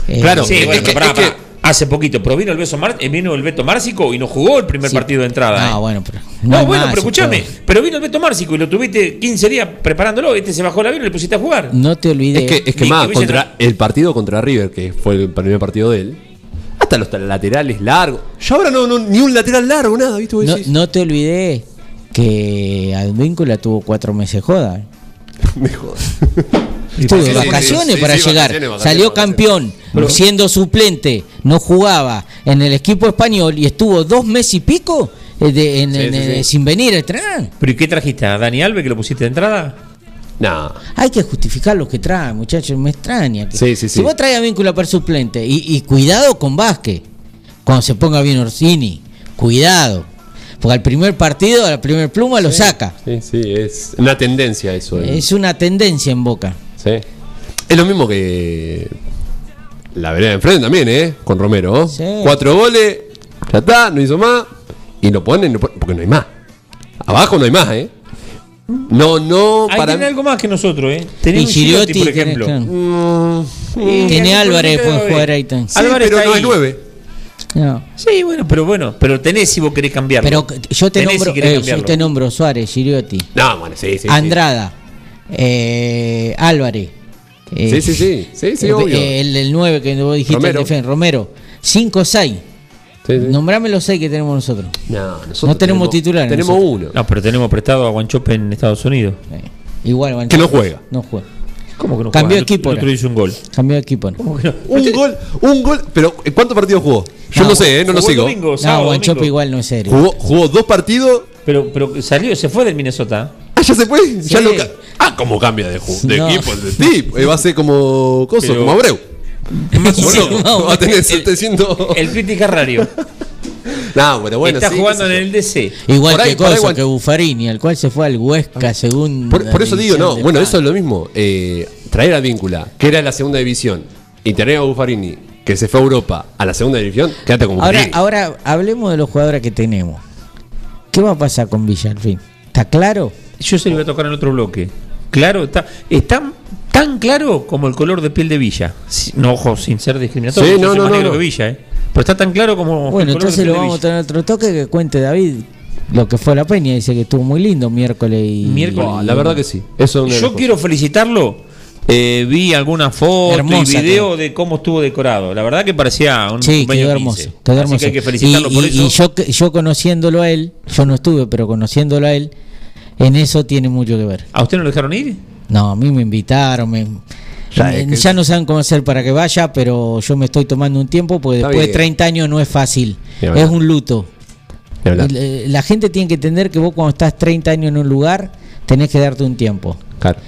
Eh, Claro, Sí, es bueno, que- pero pará, es que- pará. hace poquito, pero vino el beso Mar- eh, vino el Beto Márcico y no jugó el primer Sí. partido de entrada. No, eh. bueno, pero. No, bueno, más, pero escúchame, pero vino el Beto Márcico y lo tuviste 15 días preparándolo, este se bajó el avión y le pusiste a jugar. No te olvides. Es que, es que más, que hubiese contra el partido contra River, que fue el primer partido de él, hasta los laterales largos. Ya ahora no, no ni un lateral largo, nada, no, te olvides que Advíncula tuvo cuatro meses joda. (laughs) me jodas. (laughs) Estuvo de vacaciones, sí, para sí, llegar. vacaciones, vacaciones, Salió campeón, siendo suplente, no jugaba en el equipo español y estuvo dos meses y pico eh, de- en- Sí, en- sí, eh, sí. sin venir a entrenar. ¿Pero y qué trajiste? ¿A Dani Alves que lo pusiste de entrada? No. Hay que justificar lo que trae, muchachos. Me extraña. que- Sí, sí, sí. Si vos traes a Víncula para suplente y, y cuidado con Vázquez, cuando se ponga bien Orsini, cuidado. Porque al primer partido, a la primer pluma lo saca. Sí, sí, es una tendencia eso. eh. Es una tendencia en Boca. Sí. Es lo mismo que la vereda de enfrente también, ¿eh? Con Romero. Sí. Cuatro goles, ya está, no hizo más. Y lo ponen, no ponen, porque no hay más. Abajo no hay más, ¿eh? No, no, Ahí para. tiene algo más que nosotros, ¿eh? Tenía Y un Girotti, Girotti, por ejemplo. tenés, Mm, Y Tiene Álvarez, puede de- jugar ahí también. sí, Álvarez pero está no ahí. es nueve. No. Sí, bueno, pero bueno, pero tenés si vos querés cambiarlo. Pero yo te Tenés nombro, si eh, yo te nombro Suárez, Giriotti, No, bueno, sí, sí. sí. Andrada, eh, Álvarez. eh, Sí, sí, sí. Sí, sí, eh, obvio. el, el 9 que vos dijiste, Romero. el defen- Romero. 5 6. Sí, sí. Nombrame los 6 que tenemos nosotros. No, nosotros No tenemos titulares Tenemos nosotros. uno. No, pero tenemos prestado a Guanchope en Estados Unidos. Eh, igual, Bancho. Que no juega. No juega. ¿Cómo que no Cambió juega? Equipo El otro ahora. hizo un gol. Cambió equipo. ¿no? ¿Cómo que no? (laughs) Un gol, un gol. Pero ¿cuántos partidos jugó? Yo no, No, sé, ¿eh? No lo sigo. domingo, No, sábado, Guanchope domingo. igual no es serio. Jugó, jugó dos partidos. Pero, pero salió, se fue del Minnesota. Ah, ya se fue. Ya lo ca- ah, cómo cambia de, de No. equipo el tipo. Eh, va a ser como Coso, Pero- como Abreu. (laughs) Sí, Boludo, no, va a tener el- 700. El. (laughs) No, pero bueno, está sí, jugando en el. DC. Igual Por ahí- que ahí Coso, Guan- que Buffarini, al cual se fue al Huesca según. Por, por eso digo, no. Bueno, eso es lo mismo. Eh, traer a Víncula, que era la segunda división, y traer a Buffarini, que se fue a Europa a la segunda división, quédate como Ahora, Buffarini. ahora hablemos de los jugadores que tenemos. ¿Qué va a pasar con Villa al fin? ¿Está claro? Yo se lo voy a tocar en otro bloque. Claro, está, está tan claro como el color de piel de Villa. No, ojo, sin ser discriminatorio. Sí, no, no, más no, negro no. que Villa, ¿eh? Pero está tan claro como. Bueno, el color de entonces piel lo de vamos a tener otro toque que cuente David lo que fue la peña. Dice que estuvo muy lindo miércoles y. Miércoles. Oh, la verdad que sí. Eso es de Yo quiero felicitarlo. Eh, vi alguna foto Hermosa y video de cómo estuvo decorado. La verdad que parecía un Sí, quedó 15. hermoso. Quedó Así hermoso. que hay que felicitarlo y, por y- eso. y yo, que- yo conociéndolo a él, yo no estuve, pero conociéndolo a él, en eso tiene mucho que ver. ¿A usted no lo dejaron ir? No, a mí me invitaron, me- Ya, me- no saben cómo hacer para que vaya, pero yo me estoy tomando un tiempo porque después de bien. 30 años no es fácil. Es un luto. Eh, La gente tiene que entender que vos cuando estás 30 años en un lugar, tenés que darte un tiempo Claro.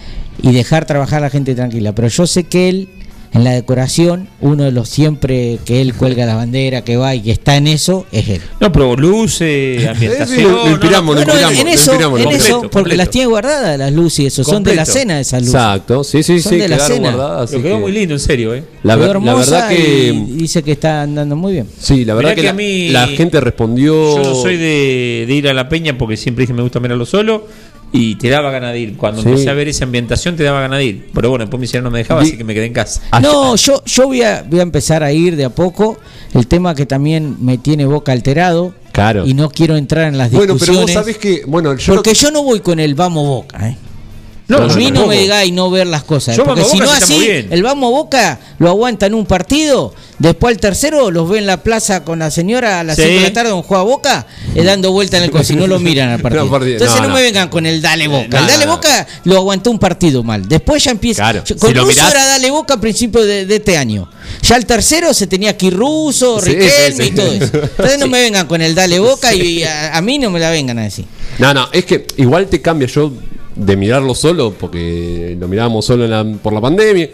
y dejar trabajar a la gente tranquila. Pero yo sé que él, en la decoración, uno de los siempre que él cuelga la bandera, que va y que está en eso, es él. No, pero luces, ambientación. Lo- lo inspiramos, no, lo no, inspiramos, en lo eso, inspiramos, en lo eso completo, porque completo. las tiene guardadas las luces y eso, son de la cena esas luces. Exacto. Sí, sí, Son sí. de la cena. guardadas, Lo quedó que- muy lindo, en serio, ¿eh? La, ver- la verdad que. dice que está andando muy bien. Sí, la verdad Mirá que, que la, a mí- la gente respondió. Yo no soy de, de ir a la peña porque siempre dije me gusta mirarlo solo y te daba ganas de ir. Cuando Sí. empecé a ver esa ambientación te daba ganas de ir. Pero bueno, después mi señora no me dejaba, así que me quedé en casa. Ayer- No, yo, yo voy, a, voy a empezar a ir de a poco. El tema que también me tiene boca alterado. Claro. Y no quiero entrar en las Bueno, discusiones. pero vos sabés que. Bueno, yo. porque yo no voy con el vamos boca. ¿eh? No, a mí no tampoco. me digáis no ver las cosas. Yo porque Vamos si Boca no así, bien. el vamos boca lo aguanta en un partido. Después al tercero los ve en la plaza con la señora a las Sí. 5 de la tarde, donde juega boca, eh, dando vuelta en el coche. No lo miran al partido. (laughs) No, partido- Entonces no, me vengan con el dale boca. no, el dale boca lo aguantó un partido mal. Después ya empieza. Claro, si Con lo Russo mirás- era dale boca a principios de, de este año. Ya el tercero se tenía ir Russo, Sí, Riquelme sí. y todo eso. Entonces no (laughs) me vengan con el dale boca y a, a mí no me la vengan a decir. No, no, es que igual te cambia yo de mirarlo solo, porque lo mirábamos solo en la- por la pandemia.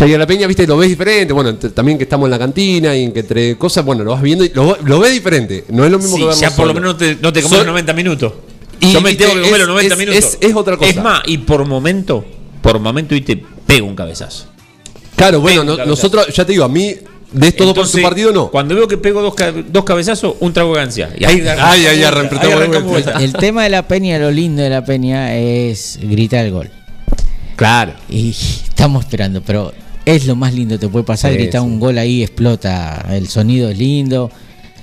A la peña, viste, lo ves diferente. Bueno, también que estamos en la cantina y que entre cosas, bueno, lo vas viendo y lo, lo ves diferente. No es lo mismo Sí, que verlo ya por lo menos no te, no te comes Sol- los 90 minutos. Y, Yo me viste, tengo que comer es- los 90 es- minutos. es- es otra cosa. Es más, y por momento, por momento y te pego un cabezazo. Claro, bueno, Venga, no- cabezazo. nosotros, ya te digo, a mí de todo por su partido, no. Cuando veo que pego dos, dos cabezazos, un trago de gancia. Y ahí, Ay, vuelta. El tema de la peña, lo lindo de la peña es gritar el gol. Claro. Y estamos esperando, pero es lo más lindo que te puede pasar, Sí, gritar sí. un gol ahí, explota, el sonido es lindo.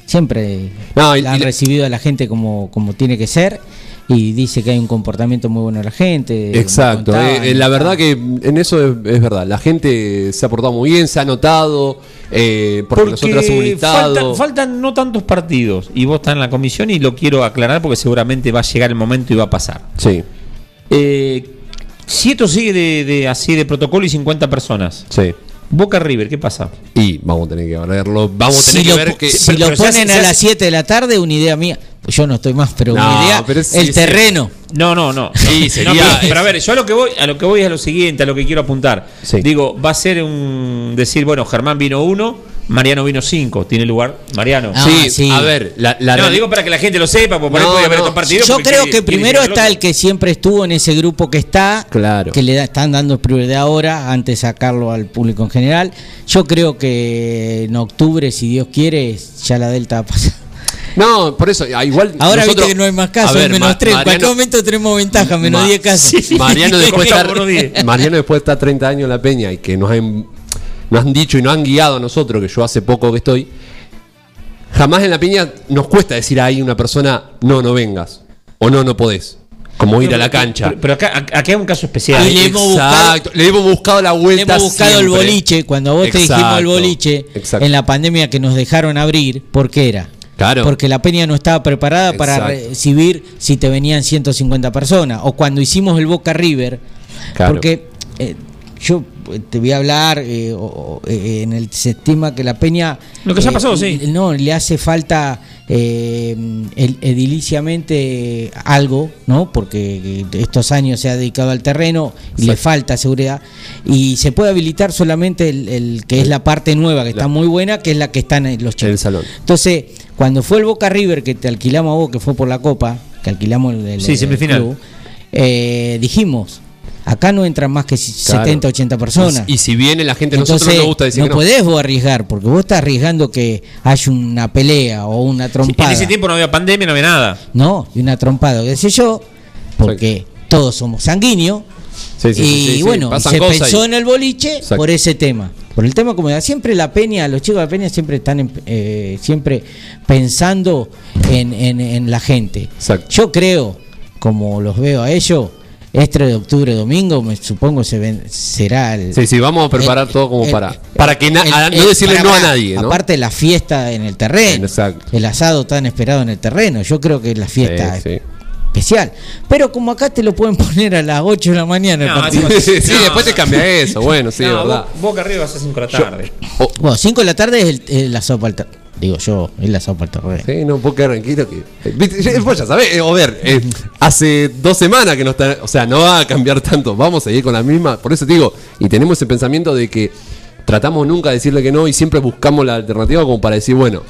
Siempre No, y- han y la- recibido a la gente como, como tiene que ser y dice que hay un comportamiento muy bueno de la gente. Exacto, eh, eh, la verdad que en eso es, es verdad. La gente se ha portado muy bien, se ha notado, eh, porque, nosotros un listado. faltan, faltan no tantos partidos y vos estás en la comisión y lo quiero aclarar porque seguramente va a llegar el momento y va a pasar. Sí, Eh, si esto sigue de, de- así de protocolo y 50 personas, sí. Boca River, ¿qué pasa? Y vamos a tener que verlo. Vamos a Si tener lo, que ver que. si pero- lo se ponen hace- a las hace- 7 de la tarde, una idea mía. Pues yo no estoy más, pero No, una idea. pero sí, el sí. terreno. No, no, no. Sí, No, sería- pero, pero a ver, yo a lo que voy, a lo que voy es a lo siguiente, a lo que quiero apuntar. Sí. Digo, va a ser un decir, bueno, Germán vino uno, Mariano vino cinco, tiene lugar Mariano. Ah, sí, sí. a ver, la, la no, digo para que la gente lo sepa, porque por ahí No, puede haber no. otros partidos. Yo creo quiere- que primero está el que siempre estuvo en ese grupo que está, Claro. que le da- están dando prioridad ahora antes de sacarlo al público en general. Yo creo que en octubre, si Dios quiere, ya la Delta va a pasar. No, por eso, ah, igual. Ahora nosotros- viste que no hay más casos, ver, menos Ma- 3. En cualquier momento tenemos ventaja, menos Ma- 10 casos. (laughs) Mariano (laughs) después, días. Mariano después de estar 30 años en la peña y que nos han, nos han dicho y nos han guiado a nosotros, que yo hace poco que estoy, jamás en la peña nos cuesta decir ahí una persona, no, no vengas, o no, no podés, como ir a la cancha. Pero, pero acá, acá hay un caso especial. Le hemos buscado- Exacto, le hemos buscado la Le vuelta. hemos buscado el boliche, cuando a vos te dijimos el boliche, exacto. en la pandemia que nos dejaron abrir, ¿por qué era? Claro. Porque la peña no estaba preparada para recibir si te venían 150 personas. O cuando hicimos el Boca River, Claro. porque eh, yo eh, te voy a hablar eh, o- eh, en el se estima que la peña Lo que ya pasó, sí. no le hace falta eh, el- ediliciamente algo no porque estos años se ha dedicado al terreno y le falta seguridad y se puede habilitar solamente el, el que es la parte nueva que está muy buena que es la que está en los chicos El salón. entonces cuando fue el Boca River que te alquilamos a vos que fue por la Copa que alquilamos el, el- Sí, el semifinal. club, eh, dijimos acá no entran más que Claro. 70 80 personas Y, y si viene la gente, a nosotros entonces, nos gusta decir no, que no. podés vos arriesgar, porque vos estás arriesgando que haya una pelea o una En trompada. ese tiempo no había pandemia, no había nada. No, y una trompada, qué sé yo, porque todos somos sanguíneos. Sí, sí, y sí, sí, sí, bueno, se pensó y- en el boliche Exacto. por ese tema. Por el tema como siempre la peña, los chicos de la peña siempre están en- eh, siempre pensando en, en- en la gente. Exacto. Yo creo, como los veo a ellos, este de octubre domingo, me supongo se ven- será el, Sí, sí, vamos a preparar el- todo como el- para. Para que na- el- a- no el- decirle para- no a nadie, ¿no? Aparte la fiesta en el terreno. Exacto. El asado tan esperado en el terreno. Yo creo que es la fiesta Sí, sí. especial. Pero como acá te lo pueden (laughs) poner a las 8 de la mañana. el partido. Sí, sí, No, después te cambia eso. Bueno, sí, No, es verdad. Bo- Boca va a ser 5 de la tarde. Oh, Bueno, 5 de la tarde es el, el asado para el terreno. Digo yo, es el asado para el terreno. Sí, no puedo quedar tranquilo que. eh, viste, ya- Vos ya sabés, eh, o ver, eh, hace dos semanas que no está. O sea, no va a cambiar tanto. Vamos a seguir con la misma. Por eso te digo, y tenemos ese pensamiento de que tratamos nunca de decirle que no y siempre buscamos la alternativa como para decir, bueno,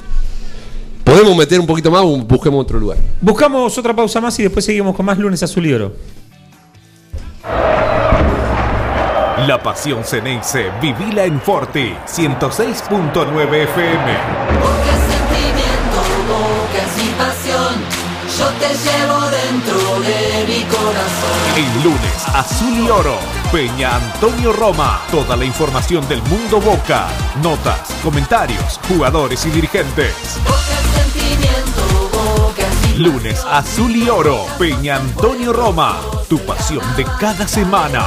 podemos meter un poquito más o busquemos otro lugar. Buscamos otra pausa más y después seguimos con más lunes azul y oro. La pasión Ceneice, vivila en Forti, 106.9 FM. Porque sentimiento, boca es mi pasión. Yo te llevo dentro de mi corazón. El lunes, Azul y Oro, Peña Antonio Roma. Toda la información del mundo Boca. Notas, comentarios, jugadores y dirigentes. Porque sentimiento, es mi Lunes, Azul y Oro, Peña Antonio Roma. Tu pasión de cada semana.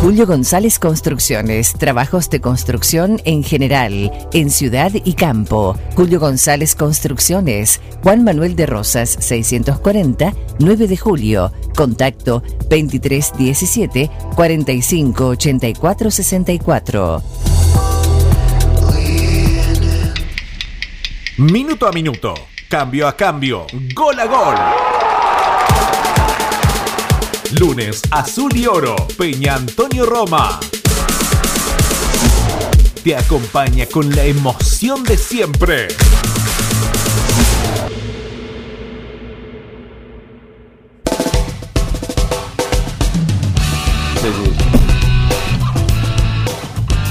Julio González Construcciones, trabajos de construcción en general, en ciudad y campo. Julio González Construcciones, Juan Manuel de Rosas, 640, 9 de julio. Contacto 2317 4584 64. Minuto a minuto, cambio a cambio, gol a gol. Lunes Azul y Oro, Peña Antonio Roma. Te acompaña con la emoción de siempre.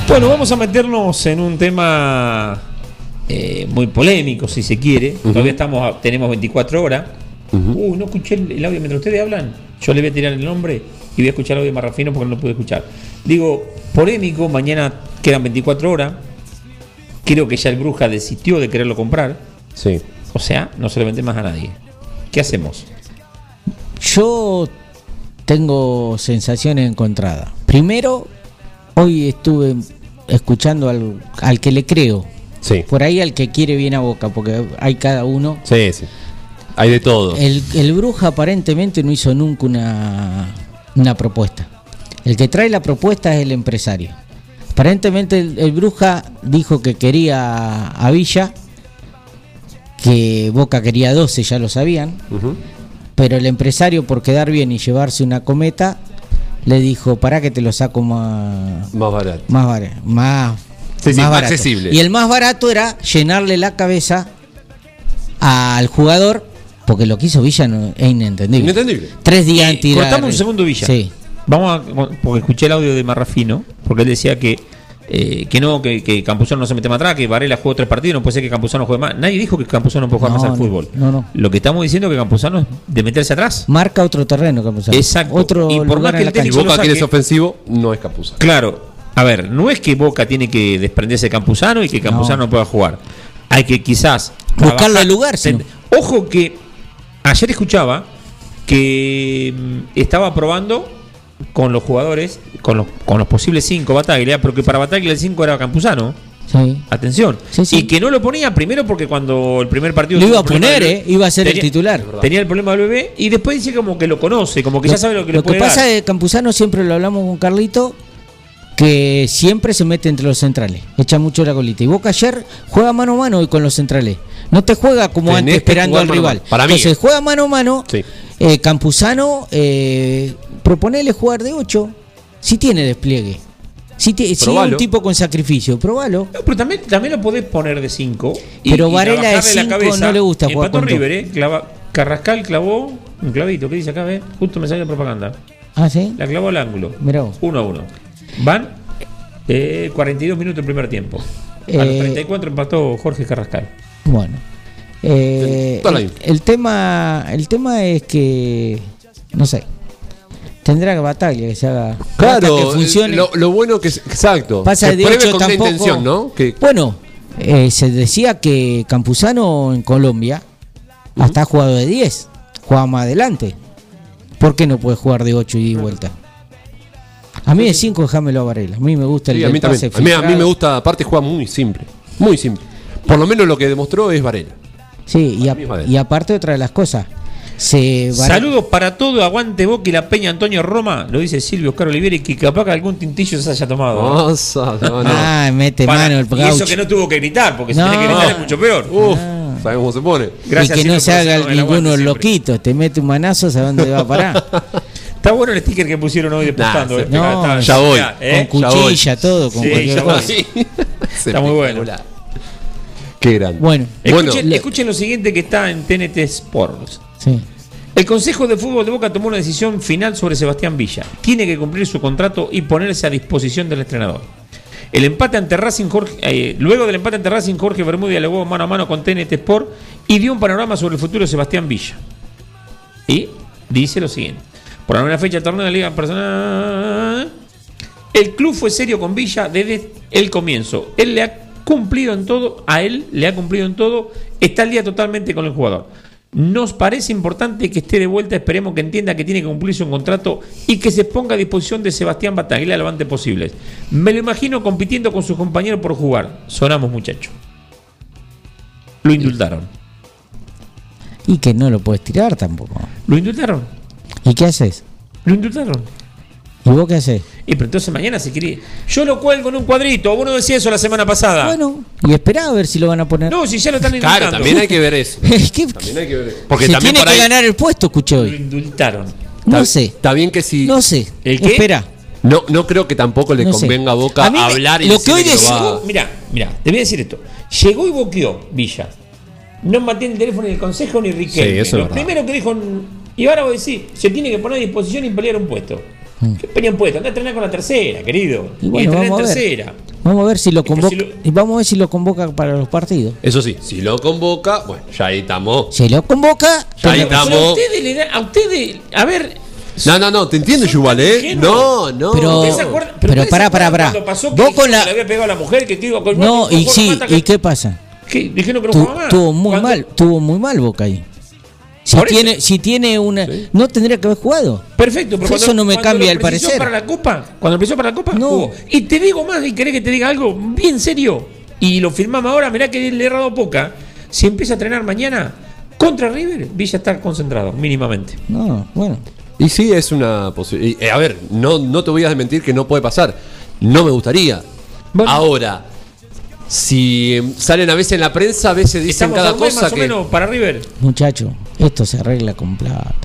Bueno, vamos a meternos en un tema eh, muy polémico, si se quiere. Todavía estamos, tenemos 24 horas. Uy, no escuché el, el audio mientras ustedes hablan. Yo le voy a tirar el nombre y voy a escuchar el audio más rafino porque no lo pude escuchar. Digo, polémico, mañana quedan 24 horas. Creo que ya el Bruja desistió de quererlo comprar. Sí. O sea, no se lo vende más a nadie. ¿Qué hacemos? Yo tengo sensaciones encontradas. Primero, hoy estuve escuchando al, al que le creo. Sí. Por ahí al que quiere bien a boca, porque hay cada uno. Sí, sí. Hay de todo. El, el Bruja aparentemente no hizo nunca una, una propuesta. El que trae la propuesta es el empresario. Aparentemente el, el Bruja dijo que quería a Villa, que Boca quería 12, ya lo sabían, pero el empresario por quedar bien y llevarse una cometa, le dijo, para que te lo saco más, Más barato. más barato. Más, Sí, más barato. accesible. Y el más barato era llenarle la cabeza al jugador, porque lo que hizo Villa no, es inentendible. Inentendible. Tres días en tirar. Cortame un segundo, Villa. Sí. Vamos a. Porque escuché el audio de Marrafino, porque él decía que. eh, que no, que, que Campuzano no se mete más atrás, que Varela jugó tres partidos, no puede ser que Campuzano juegue más. Nadie dijo que Campuzano no puede jugar No, más al no, fútbol. no, no. Lo que estamos diciendo es que Campuzano es de meterse atrás. Marca otro terreno, Campuzano. Exacto. Otro Y por lugar más que el técnico Boca quiere saque- ofensivo, no es Capuza. Claro. A ver, no es que Boca tiene que desprenderse de Campuzano y que Campuzano no, pueda jugar. Hay que quizás. Buscarle trabajar- lugar, no. Ojo que ayer escuchaba que mm, estaba probando con los jugadores, con los, con los posibles cinco Bataglia, pero que para Bataglia el 5 era Campuzano. Sí. Atención. Sí, sí. Y que no lo ponía primero porque cuando el primer partido. Lo iba a poner, ¿eh? Iba a ser el titular. Tenía el problema del bebé y después dice como que lo conoce, como que ya sabe lo que le Lo que puede pasa dar. es que Campuzano siempre lo hablamos con Carlito, que siempre se mete entre los centrales, echa mucho la colita. Y Boca ayer juega mano a mano hoy con los centrales. No te juega como Tenés antes esperando al rival. mano. Para mí, Entonces eh. juega mano a mano. Sí. Eh, Campuzano, eh, proponele jugar de 8. Si tiene despliegue. Si, ti- si es un tipo con sacrificio, probalo. No, pero también, también lo podés poner de 5. Pero Varela de cinco no le gusta jugar con River, ¿eh? Clava- Carrascal clavó un clavito. ¿Qué dice acá? Ve? Justo me sale la propaganda. Ah, sí. La clavó al ángulo. Mirá vos. 1 a 1. Van eh, 42 minutos el primer tiempo. A los Eh, 34 empató Jorge Carrascal. Bueno. Eh, el, tema el tema es que no sé. Tendrá que batalla que se haga Claro, que funcione. Lo, lo bueno que es. Exacto. Pasa que de hecho con tampoco. intención, ¿no? Que, Bueno, eh, se decía que Campuzano en Colombia hasta ha jugado de 10, juega más adelante. ¿Por qué no puede jugar de 8 y de vuelta? A mí de 5 déjamelo a Varela. A mí me gusta el sí, a mí pase. A mí, a mí me gusta, aparte juega muy simple. Muy simple. Por lo menos lo que demostró es Varela. Sí, y, a- aparte otra de las cosas, Saludos para todo, aguante Boca y la Peña Antonio Roma, lo dice Silvio Oscar Olivera y que capaz que algún tintillo se haya tomado. ¿no? No, no. Ah, mete Para- mano el y eso que no tuvo que gritar, porque si tiene que gritar es mucho peor. Uf, ¿sabes cómo se pone? Gracias, y que no se haga ninguno loquito, te mete un manazo, ¿sabes dónde va a parar? (laughs) Está bueno el sticker que pusieron hoy despostando. Nah, eh, no, está- ya voy. ¿eh? con Ya voy. cuchilla, todo, con Sí, ya cosa. (laughs) voy. Está muy bueno. Qué grande. Bueno, Bueno, Escuchen, le- escuchen lo siguiente que está en TNT Sports. sí. El Consejo de Fútbol de Boca tomó una decisión final sobre Sebastián Villa. Tiene que cumplir su contrato y ponerse a disposición del entrenador. El empate ante Racing Jorge, eh, luego del empate ante Racing, Jorge Bermúdez dialogó mano a mano con TNT Sport y dio un panorama sobre el futuro de Sebastián Villa. Y dice lo siguiente: por la nueva fecha del torneo de la Liga Personal. El club fue serio con Villa desde el comienzo. Él le ha cumplido en todo, a él le ha cumplido en todo, está al día totalmente con el jugador. Nos parece importante que esté de vuelta, esperemos que entienda que tiene que cumplirse un contrato y que se ponga a disposición de Sebastián Bataglia lo antes posible. Me lo imagino compitiendo con sus compañeros por jugar. Sonamos muchachos. Lo indultaron. Y que no lo puedes tirar tampoco. Lo indultaron. ¿Y qué haces? Lo indultaron. ¿Y vos qué haces? Y pero entonces mañana se quiere. Yo lo cuelgo en un cuadrito. Vos no decías eso la semana pasada. Bueno, y esperá a ver si lo van a poner. No, si ya lo están indultando. Claro, también hay que ver eso. (laughs) Es que También hay que ver eso. Porque se también tiene por que ahí. ganar el puesto, escuché Lo hoy. indultaron. No está- sé, Está bien que si. no sé. ¿El qué? Espera. No, no creo que tampoco le No sé. convenga a Boca A mí me- hablar y lo que hoy lo Mira, mira, te voy a decir esto. Llegó y boqueó Villa. No mantiene el teléfono ni el consejo ni Riquelme. Sí, eso es Lo verdad. primero que dijo. Y ahora vos decís, se tiene que poner a disposición y pelear un puesto. ¿Qué pelea un puesto? Anda a entrenar con la tercera, querido. Mm. Y bueno, entrenar vamos en a ver. tercera. Vamos a ver si lo Pero convoca. si lo- Y vamos a ver si lo convoca para los partidos. Eso sí, si lo convoca, bueno, ya ahí estamos. Si lo convoca, Ya ahí pero- estamos. Pero a ustedes, le da- a ustedes, a ver, No, no, no, te entiendo, Yuval, ¿eh? No, no. Pero- pero se pará, pará, pará. Cuando pasó Vos con la- que le había pegado a la mujer que te iba con No, y sí, ¿y qué pasa? que Dijeron que no jugaba más. tuvo muy mal, tuvo muy mal Boca ahí. Si Por eso- tiene, si tiene una, no tendría que haber jugado. Perfecto, pero Eso no me cambia el parecer. para la Copa, cuando empezó para la Copa, No. jugó. Y te digo más, y querés que te diga algo bien serio, y lo firmamos ahora, mirá que le he errado poca. Si empieza a entrenar mañana contra River, Villa está concentrado, mínimamente. No, bueno. Y sí, es una posibilidad. a ver, no, no te voy a desmentir que no puede pasar. No me gustaría. Bueno. Ahora, si em, salen a veces en la prensa, a veces dicen Estamos cada a un mes cosa más o que. menos para River. Muchacho, esto se arregla con plata.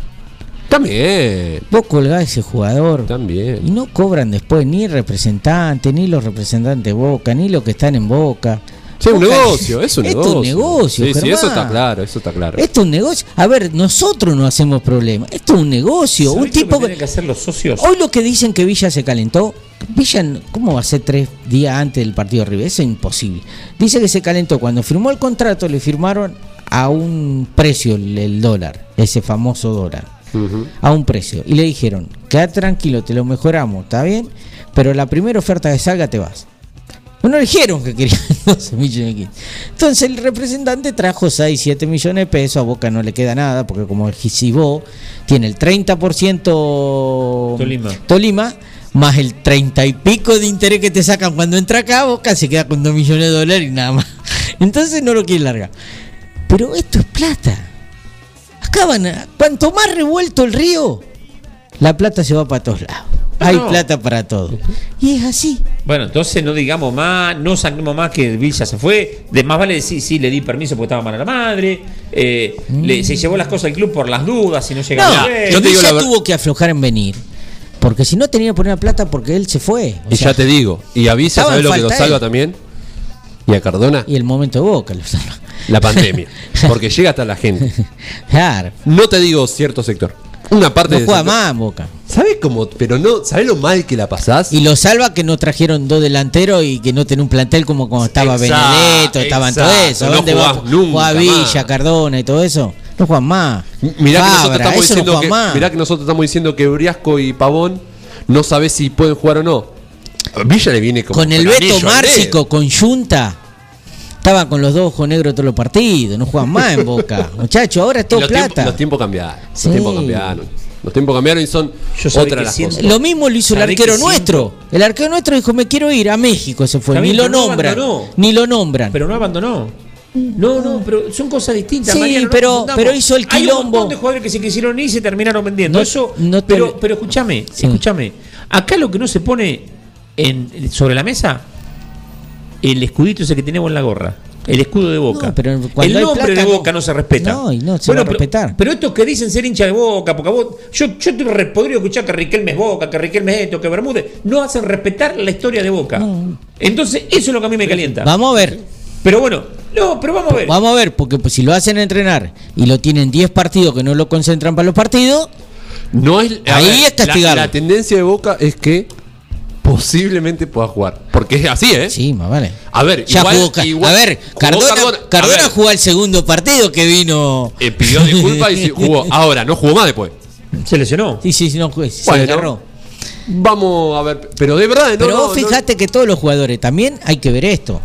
También, Vos colgás a ese jugador y también. no cobran después ni representantes, ni los representantes de Boca, ni los que están en Boca. Sí, un negocio, es un negocio. es un negocio, Sí, sí, eso está claro, eso está claro. Esto es un negocio. A ver, nosotros no hacemos problema. Esto es un negocio. Un ¿Sabés lo tipo que tienen que hacer los socios? Hoy lo que dicen que Villa se calentó, Villa, no- ¿cómo va a ser tres días antes del partido de River? Eso es imposible. Dice que se calentó cuando firmó el contrato, le firmaron a un precio el, el dólar, ese famoso dólar, a un precio. Y le dijeron, quédate tranquilo, te lo mejoramos, ¿está bien? Pero la primera oferta que salga te vas. No dijeron que querían (laughs) 12 millones de quince. Entonces el representante trajo 6, 7 millones de pesos, a Boca no le queda nada, porque como el Gisibó tiene el 30% Tolima. Tolima, más el 30 y pico de interés que te sacan cuando entra acá, Boca se queda con 2 millones de dólares y nada más. (laughs) Entonces no lo quiere largar. Pero esto es plata. Acá van a- cuanto más revuelto el río, la plata se va para todos lados. Hay No. plata para todo. Y es así. Bueno, entonces no digamos más, no saquemos más que Villa se fue. De más vale decir, sí, le di permiso porque estaba mal a la madre. eh, le- se llevó las cosas al club por las dudas, si no llegaba Mm. No, a yo te digo Villa la tuvo que aflojar en venir. Porque si no tenía que poner plata porque él se fue. O Y sea, ya te digo, y avisa, ¿sabes lo que lo salva él. también? Y a Cardona, Y el momento de boca lo salva. la pandemia. (laughs) Porque llega hasta la gente. (laughs) Claro. No te digo cierto sector. Una parte No del juega sector. más en boca. ¿Sabes cómo? Pero no, ¿sabes lo mal que la pasás? Y lo salva que no trajeron dos delanteros y que no tenía un plantel como cuando estaba Exacto, Benedetto, estaban todo exacto, eso. no ¿Dónde jugás va? nunca Villa, más. Cardona y todo eso. No juegan más. Mirá que, nosotros estamos no diciendo que, mirá que nosotros estamos diciendo que Briasco y Pavón no sabés si pueden jugar o no. A Villa le viene como Con el Beto Márcico, con Junta. Estaban con los dos ojos negros todos los partidos. No juegan más en (laughs) boca. Muchachos, ahora es todo los, plata. los tiempos cambiaron. Sí. Los tiempos cambiaron. Los tiempos cambiaron y son otras las siento- cosas. Lo mismo lo hizo el ¿Sabés arquero que nuestro. El arquero nuestro dijo, me quiero ir a México, se fue. Ni lo no nombran. abandonó. ni lo nombran. Pero no abandonó. No, no, pero son cosas distintas. Sí, Mariano, pero- pero hizo el Hay un quilombo. montón de jugadores que se quisieron ir y se terminaron vendiendo. No- Eso, no te- pero, pero escúchame, Sí. escúchame. Acá lo que no se pone en, sobre la mesa, el escudito ese que tenemos en la gorra. El escudo de Boca. No, pero el nombre plata de Boca no se respeta. No, y no se va a pero- respetar. Pero estos que dicen ser hincha de Boca, porque vos, yo, yo re- podría escuchar que Riquelme es Boca, que Riquelme es esto, que Bermúdez, no hacen respetar la historia de Boca. Entonces, eso es lo que a mí me calienta. Vamos a ver. Pero bueno, no, pero vamos a ver. Vamos a ver, porque pues, si lo hacen entrenar y lo tienen 10 partidos que no lo concentran para los partidos, No es, Ahí ver, es castigarlo. La, la tendencia de Boca es que posiblemente pueda jugar. Porque es así, ¿eh? sí, más vale. A ver, Ya igual- jugó. Igual- a ver, Cardona, Cardona. Cardona, A ver. jugó el segundo partido que vino. Eh, pidió disculpas y (laughs) jugó. Ahora, no jugó más después. Se lesionó. Sí, sí, sí, no, se Bueno, agarró. Vamos a ver. Pero de verdad, no, Pero no, vos no- fijate que todos los jugadores, también hay que ver esto.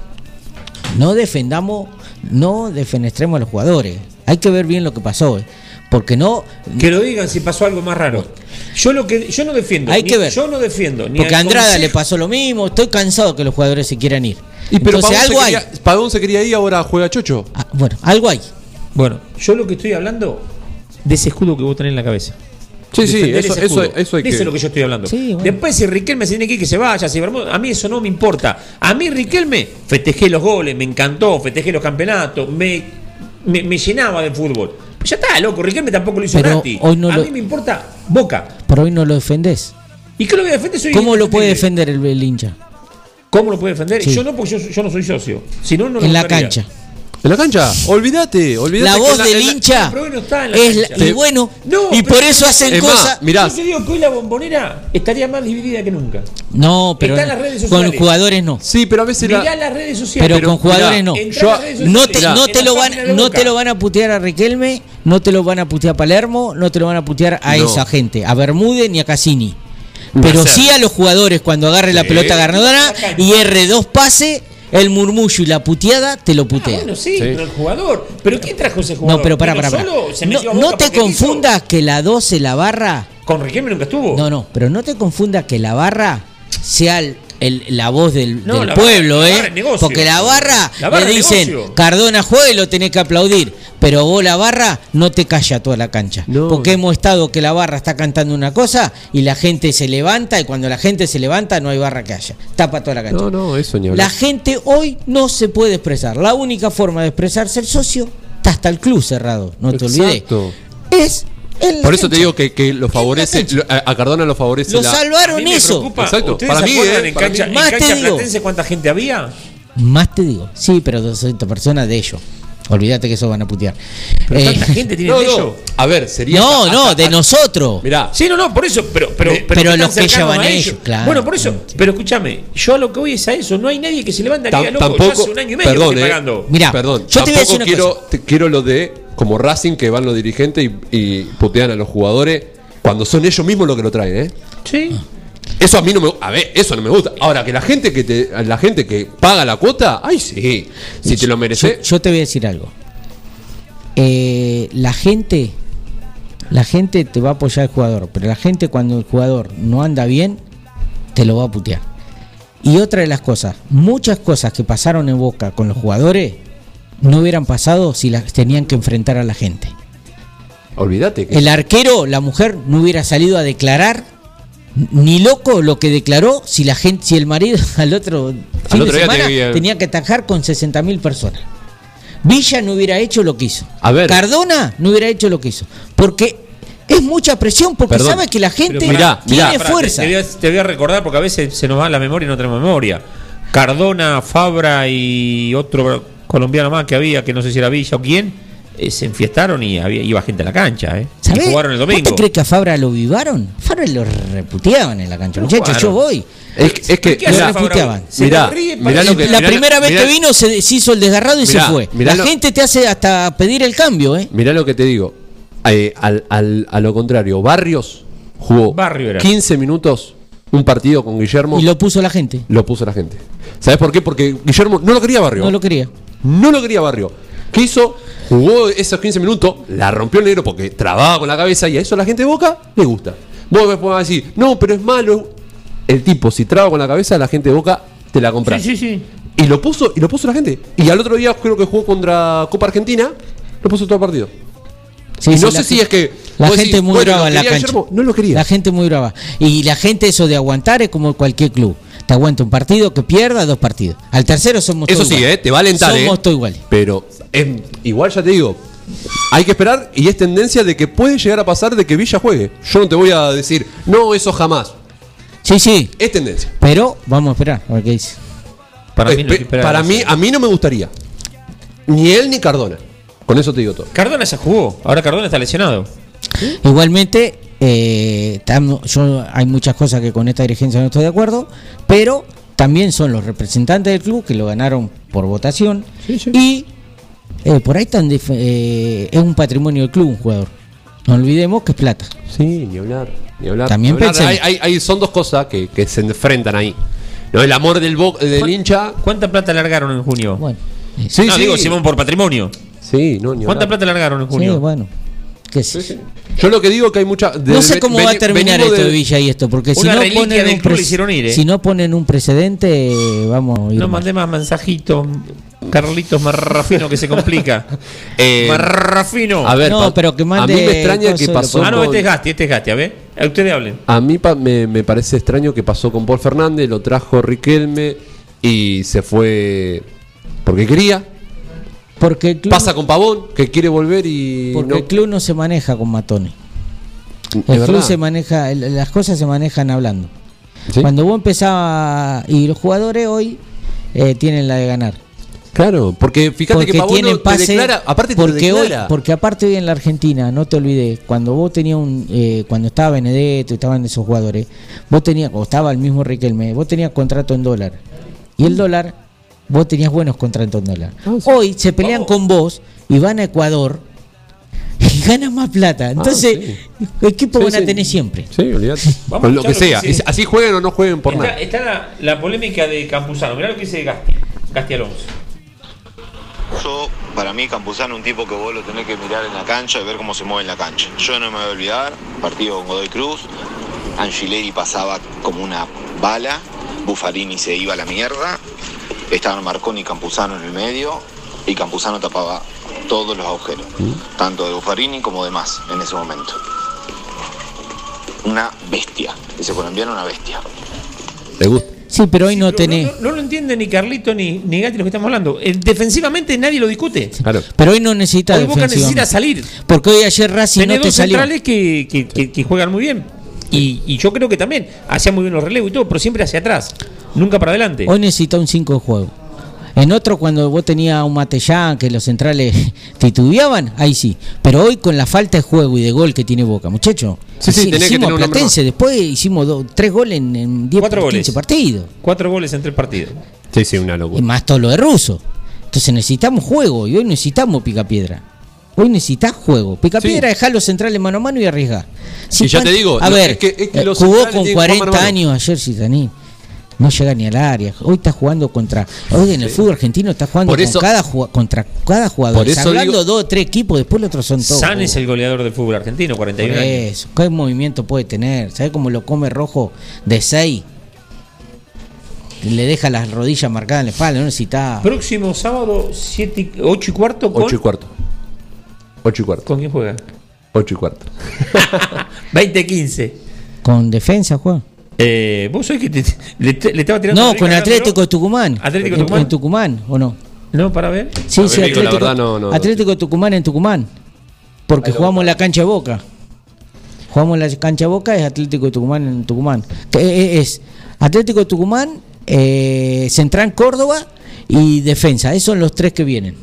No defendamos, no defenestremos a los jugadores. Hay que ver bien lo que pasó. eh. Porque no. Que lo digan si pasó algo más raro. Yo lo que yo no defiendo. Hay ni- que ver. Yo no defiendo. Ni Porque a Andrada consejo- le pasó lo mismo. Estoy cansado que los jugadores se quieran ir. Y pero Entonces algo se hay. quería, Pavón se quería ir, ahora juega Chocho. Ah, bueno, algo hay. Bueno, yo lo que estoy hablando de ese escudo que vos tenés en la cabeza. Sí, sí, eso, ese eso, eso hay De que. eso es lo que yo estoy hablando. Sí, bueno. Después, si Riquelme se tiene que ir, que se vaya. Si Bermúdez- a mí eso no me importa. A mí, Riquelme, festejé los goles, me encantó, festejé los campeonatos, me, me, me llenaba de fútbol. Ya está, loco, Riquelme tampoco lo hizo Pero gratis. hoy no a lo- mí me importa Boca. Por hoy no lo defendés. ¿Y qué lo voy a defender? Soy ¿Cómo lo puede defender el, el hincha? ¿Cómo lo puede defender? Sí. Yo no, porque yo, yo no soy socio. Si no, no lo En la cancha. En la cancha, olvídate, olvídate. La voz la- del la- hincha Pero hoy no está en la es la- y bueno, No, y por eso hacen Es más, cosas. mirá, Yo te digo que hoy la bombonera estaría más dividida que nunca. No, pero Está en las redes con sociales. jugadores no. Sí, pero a veces la- Mirá las redes sociales. Pero, con jugadores no. Yo- No te, no te lo van, no te lo van a putear a Riquelme, no te lo van a putear a Palermo, no te lo van a putear a No. esa gente, a Bermúdez ni a Cassini. Pero sí a los jugadores cuando agarre la pelota ganadora y R dos pase, el murmullo y la puteada te lo Ah, putea. bueno, sí, Sí. pero el jugador. ¿Pero quién trajo ese jugador? no, pero para, ¿Vino para, para. solo? ¿Se No, no te confundas que la 12 la barra ¿Con Riquelme nunca estuvo? No, no, pero no te confundas que la barra sea el- el- la voz del, No, del la pueblo, barra- la ¿eh? barra es negocio. Porque la barra, La barra le es dicen, negocio. Cardona juega y lo tenés que aplaudir. Pero vos la barra no te calla toda la cancha. No. Porque hemos estado que la barra está cantando una cosa y la gente se levanta y cuando la gente se levanta no hay barra que haya. Tapa toda la cancha. No, no, eso hablar. La gente hoy no se puede expresar. La única forma de expresarse el socio está hasta el club cerrado. No te olvides. Exacto. Es en la Por eso te cancha. digo que, que lo favorece, cancha. lo- a Cardona lo favorece Lo la- salvaron eso. Exacto. ¿Ustedes Para mí, eh, en para cancha, mí. en Más te cancha digo. platense cuánta gente había? Más te digo, sí, pero 200 personas de ellos. Olvídate que eso van a putear. Pero Eh, tanta gente tiene (laughs) No, de no. ellos. A ver, sería. no, hasta- no, hasta- de nosotros. Mirá, Sí, no, no, por eso, pero, pero, pero, pero los que llevan a ellos, claro. Bueno, por eso, pero escúchame, yo a lo que voy es a eso, no hay nadie que se levante aquí a loco, yo tampoco. hace un año y medio perdón, que estoy eh, pagando. Mirá, perdón. yo te voy a decir tampoco una quiero, cosa. te- quiero lo de como Racing que van los dirigentes y, y putean a los jugadores cuando son ellos mismos los que lo traen, ¿eh? Sí. Eso a mí no me, a ver, eso no me gusta. Ahora que la gente que te, la gente que paga la cuota, ay sí, si te lo mereces. Yo, yo te voy a decir algo. Eh, la gente, la gente te va a apoyar al jugador, pero la gente cuando el jugador no anda bien, te lo va a putear. Y otra de las cosas, muchas cosas que pasaron en Boca con los jugadores no hubieran pasado si las tenían que enfrentar a la gente. Olvídate que El arquero, la mujer, no hubiera salido a declarar ni loco lo que declaró si la gente, si el marido (laughs) al otro fin otro de día semana tenía- tenía que atajar con 60.000 personas. Villa no hubiera hecho lo que hizo. A ver. Cardona no hubiera hecho lo que hizo. Porque es mucha presión, porque Perdón. sabe que la gente Pero mirá, tiene mirá. Fuerza. Te, te voy a, te voy a recordar porque a veces se nos va la memoria y no tenemos memoria. Cardona, Fabra y otro colombiano más que había, que no sé si era Villa o quién, eh, se enfiestaron y había, iba gente a la cancha, ¿eh? Y ¿Sabés? jugaron el ¿Vos domingo. te crees que a Fabra lo vivaron? Fabra lo reputeaban en la cancha. No Muchachos, yo voy. es, que- es que ¿Qué hace mirá, Fabra? reputeaban. Mirá, lo que- la mirá- primera vez mirá- que vino se, se hizo el desgarrado y Mirá, se fue. la lo- gente te hace hasta pedir el cambio, ¿eh? Mirá lo que te digo. Eh, al, al- a lo contrario, Barrios jugó Barrio era. 15 minutos un partido con Guillermo Y lo puso la gente. lo puso la gente. ¿Sabes por qué? Porque Guillermo no lo quería Barrio. No lo quería. No lo quería Barrio. ¿Qué hizo? Jugó esos 15 minutos, la rompió el negro porque trababa con la cabeza y a eso a la gente de Boca le gusta. Vos me podés decir, no, pero es malo. El tipo, si traba con la cabeza, la gente de Boca te la compra. Sí, sí, sí. Y lo puso, y lo puso la gente. Y al otro día creo que jugó contra Copa Argentina, lo puso todo el partido. Sí, y sí, no sé si es que. La gente decís, muy bueno, brava ¿lo en la cancha. Guillermo? No lo quería. La gente muy brava. Y la gente eso de aguantar es como cualquier club. Te aguanta un partido que pierda, dos partidos. Al tercero somos Eso todos sí, iguales. eh, te va a alentar. Somos eh. todos iguales. Pero es- igual ya te digo, hay que esperar y es tendencia de que puede llegar a pasar de que Villa juegue. Yo no te voy a decir, no, eso jamás. Sí, sí. Es tendencia. Pero vamos a esperar a ver qué dice. Para mí, Eh, no esperar para a mí, a mí no me gustaría. Ni él ni Cardona. Con eso te digo todo. Cardona ya jugó. Ahora Cardona está lesionado. Igualmente, eh, tam- yo hay muchas cosas que con esta dirigencia no estoy de acuerdo, pero también son los representantes del club que lo ganaron por votación y eh, por ahí están def- eh, es un patrimonio del club un jugador. No olvidemos que es plata. Sí, ni hablar. Ni hablar. También Ni hablar. pensé- Hay, hay- hay- son dos cosas que, que se enfrentan ahí. ¿No? El amor del, bo- del ¿Cuán- hincha. ¿Cuánta plata largaron en junio? Bueno, eh, Sí, no, sí. digo Simón por patrimonio. Sí, no, ni ¿Cuánta hablar. plata largaron en sí, junio? bueno. Qué sé yo. Yo lo que digo es que hay mucha. de- No sé cómo va a terminar esto de de- Villa y esto, porque si no, ponen un ir, ¿eh? si no ponen un precedente, vamos a ir No mandé más mensajitos. Carlitos Marrafino que se complica. (laughs) Eh, Marrafino. A ver, No, pero que mande a mí me extraña que pasó. ah, no, con- este es Gasti, este es Gasti. A ver, a ustedes hablen. A mí pa- me, me parece extraño que pasó con Paul Fernández, lo trajo Riquelme y se fue porque quería. Porque el club, Pasa con Pavón, que quiere volver y. porque no- el club no se maneja con matones. es El club verdad. se maneja, las cosas se manejan hablando. ¿Sí? Cuando vos empezabas, y los jugadores hoy eh, tienen la de ganar. Claro, porque fíjate porque que Pavón tienen no te pase, declara, aparte te porque hoy, declara. porque aparte hoy en la Argentina, no te olvides, cuando vos tenías un, eh, cuando estaba Benedetto estaban esos jugadores, vos tenías, o estaba el mismo Riquelme, vos tenías contrato en dólar. Y el dólar, vos tenías buenos contratos en dólar. Ah, Hoy se pelean con vos y van a Ecuador y (laughs) ganan más plata. Entonces, sí. equipo Sí, van a tener siempre. Sí, olvídate. (laughs) Vamos Con a lo que sea. que Así jueguen o no jueguen por Está, nada. está la, la polémica de Campuzano. Mirá lo que dice Gasti. Gasti Alonso. Yo, para mí, Campuzano es un tipo que vos lo tenés que mirar en la cancha y ver cómo se mueve en la cancha. Yo no me voy a olvidar, partido con Godoy Cruz, Angileri pasaba como una bala, Buffarini se iba a la mierda, estaban Marconi y Campuzano en el medio, y Campuzano tapaba todos los agujeros, tanto de Buffarini como de más en ese momento. Una bestia, ese colombiano una bestia. ¿Te gusta? Sí, pero hoy no Pero tenés. No, no lo entiende ni Carlito ni, ni Gatti lo que estamos hablando. Eh, defensivamente nadie lo discute. Claro. Pero hoy no necesita Hoy Boca defensivamente. necesita salir. Porque hoy ayer Racing Tenés no te dos salió. centrales que, que, que- que juegan muy bien. Y, y yo creo que también hacía muy bien los relevos y todo, pero siempre hacia atrás. Nunca para adelante. Hoy necesita un 5 de juego. En otro, cuando vos tenías un Matellán que los centrales (laughs) titubeaban, ahí sí. Pero hoy con la falta de juego y de gol que tiene Boca, muchacho. Sí, sí, tenés que hicimos tener hombre Platense, después hicimos do- tres goles en, en 10 Cuatro 15 goles. partidos. Cuatro goles en tres partidos. Sí, sí, una Y locura. más todo lo de Russo. Entonces necesitamos juego y hoy necesitamos picapiedra. Hoy necesitas juego. Picapiedra, Sí. dejar los centrales mano a mano y arriesgar. Y ya te digo, a ver, es que- es que eh, los jugó con tienen que jugar 40 mano a mano. años ayer Citaní. No llega ni al área. Hoy está jugando contra. Hoy en el fútbol argentino está jugando Por con cada, contra cada jugador. Por eso hablando digo- dos o tres equipos, después los otros son todos. San es el goleador del fútbol argentino, Por 41 años. eso. ¿Qué movimiento puede tener? ¿Sabe cómo lo come rojo de 6? Le deja las rodillas marcadas en la espalda. No necesita. Próximo sábado, 7, 8 y cuarto. Con, 8 y cuarto. 8 y cuarto. ¿Con quién juega? 8 y cuarto. (laughs) 20-15. Con defensa, juega. Eh, ¿Vos sabés que te- le, te- le estaba tirando No, la con Atlético de? Tucumán. Atlético En- Tucumán. En Tucumán, ¿o no? No, para ver. Sí, sí, ver, la Atlético, verdad no- no- Atlético Tucumán en Tucumán. Porque jugamos la cancha de Boca. Jugamos la cancha de Boca, es Atlético de Tucumán en Tucumán. Que, eh, Es Atlético de Tucumán, eh, Central Córdoba y Defensa. Esos son los tres que vienen.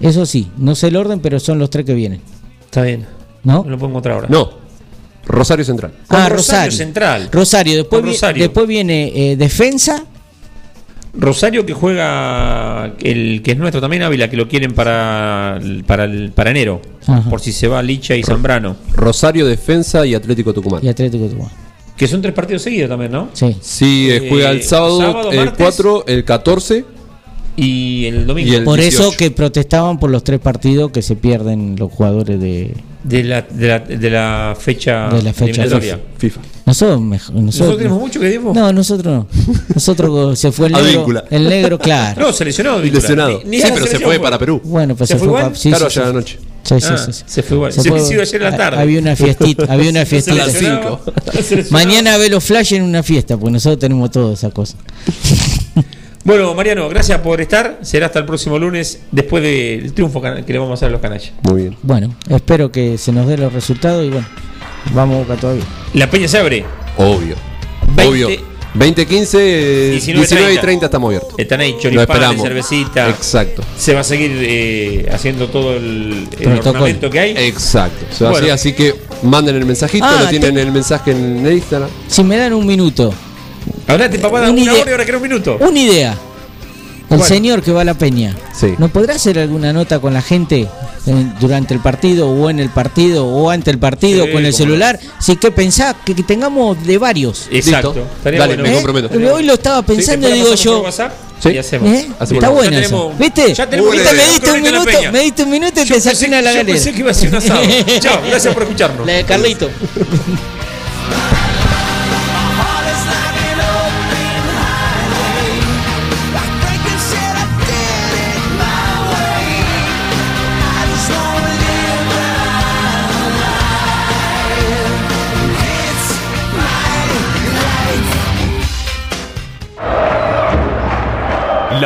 Eso sí, no sé el orden, pero son los tres que vienen. Está bien. ¿No? No lo puedo encontrar ahora. No. Rosario Central. Con Ah, Rosario Rosario. Central. Rosario, después, vi- después viene eh, Defensa. Rosario que juega el que es nuestro también, Ávila, que lo quieren para, el- para, el- para enero. Ajá. Por si se va Licha y Zambrano. Rosario Defensa y Atlético Tucumán. Y Atlético Tucumán. Que son tres partidos seguidos también, ¿no? Sí. Sí, eh, Eh, juega el sábado, sábado, el martes. 4, el 14 Y el domingo. por eso que protestaban por los tres partidos que se pierden los jugadores de, de la, de la, de la fecha, de la fecha. FIFA. Nosotros, mejor- nosotros, ¿Nosotros tenemos mucho que dimos? No, nosotros no. Nosotros (laughs) se fue el negro. El negro, claro. No, se Víncula. lesionado. Ni- ni sí, pero se fue para Perú. Bueno, pues ¿Se se, fue fue. igual? pa- sí, Claro, sí, ayer sí. anoche. Sí, Ah, sí, sí. se fue igual. Se fue- hizo ayer en la tarde. Había una fiestita, había una (laughs) Se fiestita. Se. Mañana ve los flash en una fiesta, porque nosotros tenemos toda esa cosa. (laughs) Bueno, Mariano, gracias por estar. Será hasta el próximo lunes, después del triunfo que le vamos a hacer a los canallas. Muy bien. Bueno, espero que se nos den los resultados y bueno, vamos a Boca todavía. La Peña se abre. Obvio. 20, Obvio. 20, 15, 19, 19, y 30 estamos abiertos. Están ahí Lo choripanes, esperamos. cervecita. Exacto. Se va a seguir eh, haciendo todo el, el Protocolo. ornamento que hay. Exacto. Se va Bueno. así, así que manden el mensajito, Ah, lo tienen te- el mensaje en el Instagram. Si me dan un minuto, Hablate, papá, Una una hora y ahora que un minuto. una idea. El Bueno. señor que va a la peña, Sí. ¿no podrá hacer alguna nota con la gente eh, durante el partido o en el partido o ante el partido Sí, con el celular? Si que pensá que, que tengamos de varios. Exacto. Dale, bueno. me ¿Eh? comprometo. Hoy lo estaba pensando y Sí, digo yo. Sí. y hacemos. ¿Eh? Hacemos Está esa. tenemos- ¿Viste? ya tenemos Me diste un minuto, me diste un minuto y Yo te saqué una la yo galera. pensé que iba a ser un asado. (laughs) Chao, gracias por escucharnos. La de Carlito. (laughs)